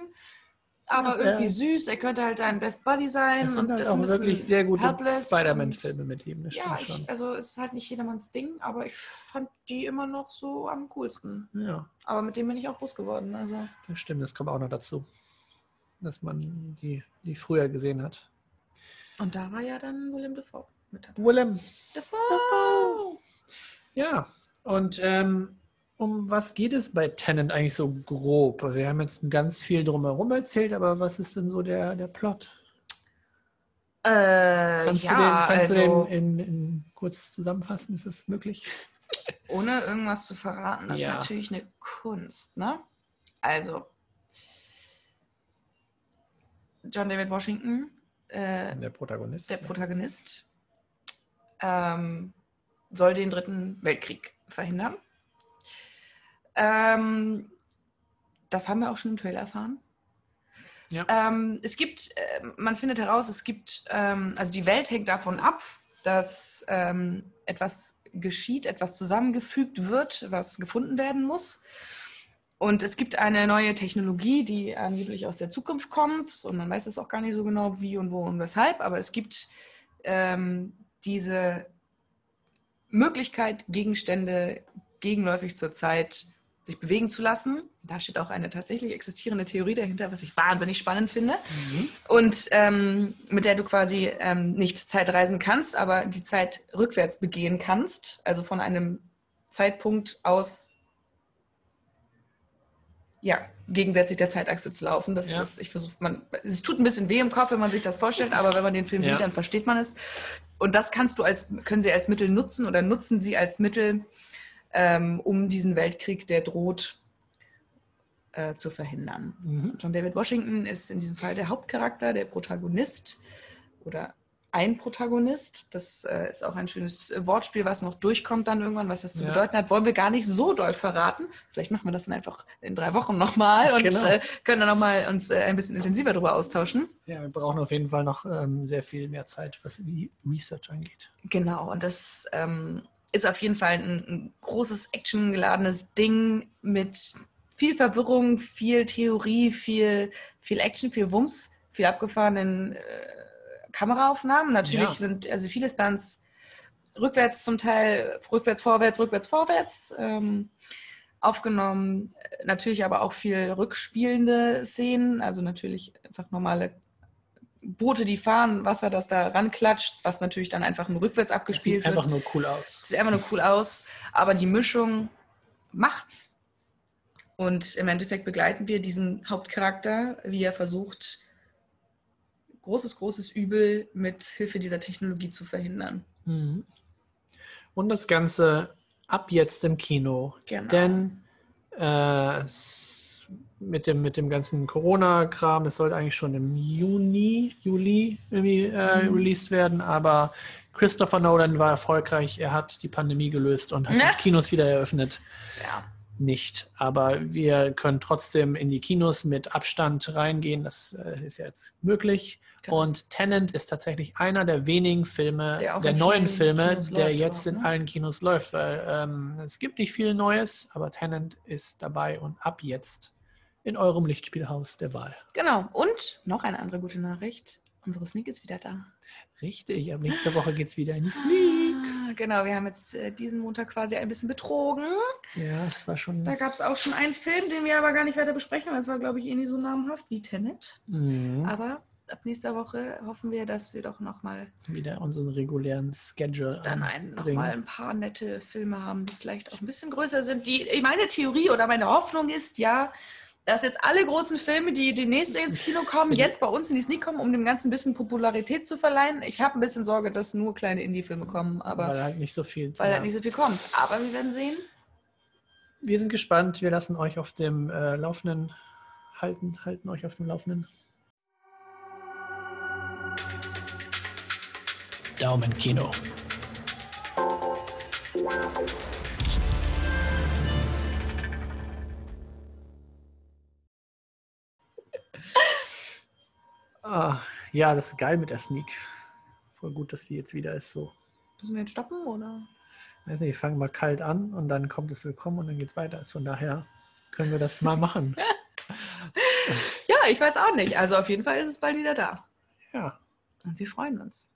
aber
Ja,
irgendwie süß. Er könnte halt dein Best Buddy sein.
das
und
sind halt
das
auch wirklich sehr gute Spider-Man-Filme mit ihm, das
und-
stimmt
Ja,
schon.
ich, also es ist halt nicht jedermanns Ding, aber ich fand die immer noch so am coolsten.
Ja,
Aber mit dem bin ich auch groß geworden. Also
das stimmt, das kommt auch noch dazu. Dass man die, die früher gesehen hat.
und da war ja dann Willem Dafoe mit dabei.
Willem.
Dafoe!
Ja, und ähm, um was geht es bei Tenant eigentlich so grob? Wir haben jetzt ganz viel drumherum erzählt, aber was ist denn so der, der Plot?
Äh,
Kannst
ja,
du den, kannst
also
du den in, in kurz zusammenfassen? Ist das möglich?
ohne irgendwas zu verraten, das
Ja.
ist natürlich eine Kunst, ne? Also, John David Washington, äh,
Der Protagonist.
der Protagonist, ähm, soll den dritten Weltkrieg verhindern. Ähm, das haben wir auch schon im Trailer erfahren.
Ja.
Ähm, es gibt, äh, man findet heraus, es gibt, ähm, also die Welt hängt davon ab, dass ähm, etwas geschieht, etwas zusammengefügt wird, was gefunden werden muss. Und es gibt eine neue Technologie, die angeblich aus der Zukunft kommt. Und man weiß es auch gar nicht so genau, wie und wo und weshalb. Aber es gibt ähm, diese Möglichkeit, Gegenstände gegenläufig zur Zeit sich bewegen zu lassen. Da steht auch eine tatsächlich existierende Theorie dahinter, was ich wahnsinnig spannend finde.
Mhm.
Und ähm, mit der du quasi ähm, nicht Zeitreisen kannst, aber die Zeit rückwärts begehen kannst. Also von einem Zeitpunkt aus, ja, gegensätzlich der Zeitachse zu laufen. Das
Ja.
ist, ich versuche, man, es tut ein bisschen weh im Kopf, wenn man sich das vorstellt, aber wenn man den Film
Ja.
sieht, dann versteht man es. Und das kannst du als, können sie als Mittel nutzen oder nutzen sie als Mittel, ähm, um diesen Weltkrieg, der droht, äh, zu verhindern.
Mhm.
John David Washington ist in diesem Fall der Hauptcharakter, der Protagonist oder ein Protagonist. Das äh, ist auch ein schönes Wortspiel, was noch durchkommt dann irgendwann, was das zu
Ja.
bedeuten hat. Wollen wir gar nicht so doll verraten. Vielleicht machen wir das dann einfach in drei Wochen nochmal und
Genau.
äh, können dann nochmal uns äh, ein bisschen intensiver darüber austauschen.
Ja, wir brauchen auf jeden Fall noch ähm, sehr viel mehr Zeit, was die Research angeht.
Genau, und das ähm, ist auf jeden Fall ein, ein großes actiongeladenes Ding mit viel Verwirrung, viel Theorie, viel, viel Action, viel Wumms, viel abgefahrenen äh, Kameraaufnahmen. Natürlich
Ja.
sind also viele Stunts rückwärts zum Teil, rückwärts, vorwärts, rückwärts, vorwärts ähm, aufgenommen. Natürlich aber auch viel rückspielende Szenen, also natürlich einfach normale Boote, die fahren, Wasser, das da ranklatscht, was natürlich dann einfach nur rückwärts
Das
abgespielt
sieht
wird.
einfach nur cool aus.
Sieht einfach nur cool aus, aber die Mischung macht's. Und im Endeffekt begleiten wir diesen Hauptcharakter, wie er versucht, großes, großes Übel mit Hilfe dieser Technologie zu verhindern.
Mhm. Und das Ganze ab jetzt im Kino.
Genau.
Denn äh, mit, dem, mit dem ganzen Corona-Kram, es sollte eigentlich schon im Juni, Juli irgendwie äh,
Mhm.
released werden, aber Christopher Nolan war erfolgreich. Er hat die Pandemie gelöst und hat
Na?
die Kinos wieder eröffnet.
ja.
Nicht. Aber wir können trotzdem in die Kinos mit Abstand reingehen. Das äh, ist ja jetzt möglich.
Genau.
Und Tenant ist tatsächlich einer der wenigen Filme,
Der
der
in
neuen Filme,
Kinos
der jetzt
auch,
in
ne?
allen Kinos läuft, weil ähm, es gibt nicht viel Neues, aber Tenant ist dabei und ab jetzt in eurem Lichtspielhaus der Wahl.
Genau. Und noch eine andere gute Nachricht. Unsere Sneak ist wieder da.
Richtig, ab nächster Woche geht es wieder in die Sneak.
Ah, genau, wir haben jetzt äh, diesen Montag quasi ein bisschen betrogen.
Ja, es war schon.
Da gab es auch schon einen Film, den wir aber gar nicht weiter besprechen, weil es war, glaube ich, eh nie so namenhaft wie Tenet.
Mhm.
Aber ab nächster Woche hoffen wir, dass wir doch nochmal
Wieder unseren regulären Schedule.
dann ein, noch
anbringen.
mal ein paar nette Filme haben, die vielleicht auch ein bisschen größer sind. Die, meine Theorie oder meine Hoffnung ist ja, dass jetzt alle großen Filme, die demnächst ins Kino kommen, jetzt bei uns in die Sneak kommen, um dem Ganzen ein bisschen Popularität zu verleihen. Ich habe ein bisschen Sorge, dass nur kleine Indie-Filme kommen, aber
weil halt nicht so viel.
weil
ja.
halt nicht so viel kommt. Aber wir werden sehen.
Wir sind gespannt. Wir lassen euch auf dem äh, Laufenden halten, halten euch auf dem Laufenden. Daumen Kino. Ah, ja, das ist geil mit der Sneak. Voll gut, dass die jetzt wieder ist so.
Müssen wir jetzt stoppen oder?
Weiß nicht, ich fange mal kalt an und dann kommt es Willkommen und dann geht's weiter. Also Von daher können wir das mal machen.
Ja, ich weiß auch nicht. Also auf jeden Fall ist es bald wieder da.
Ja,
Und wir freuen uns.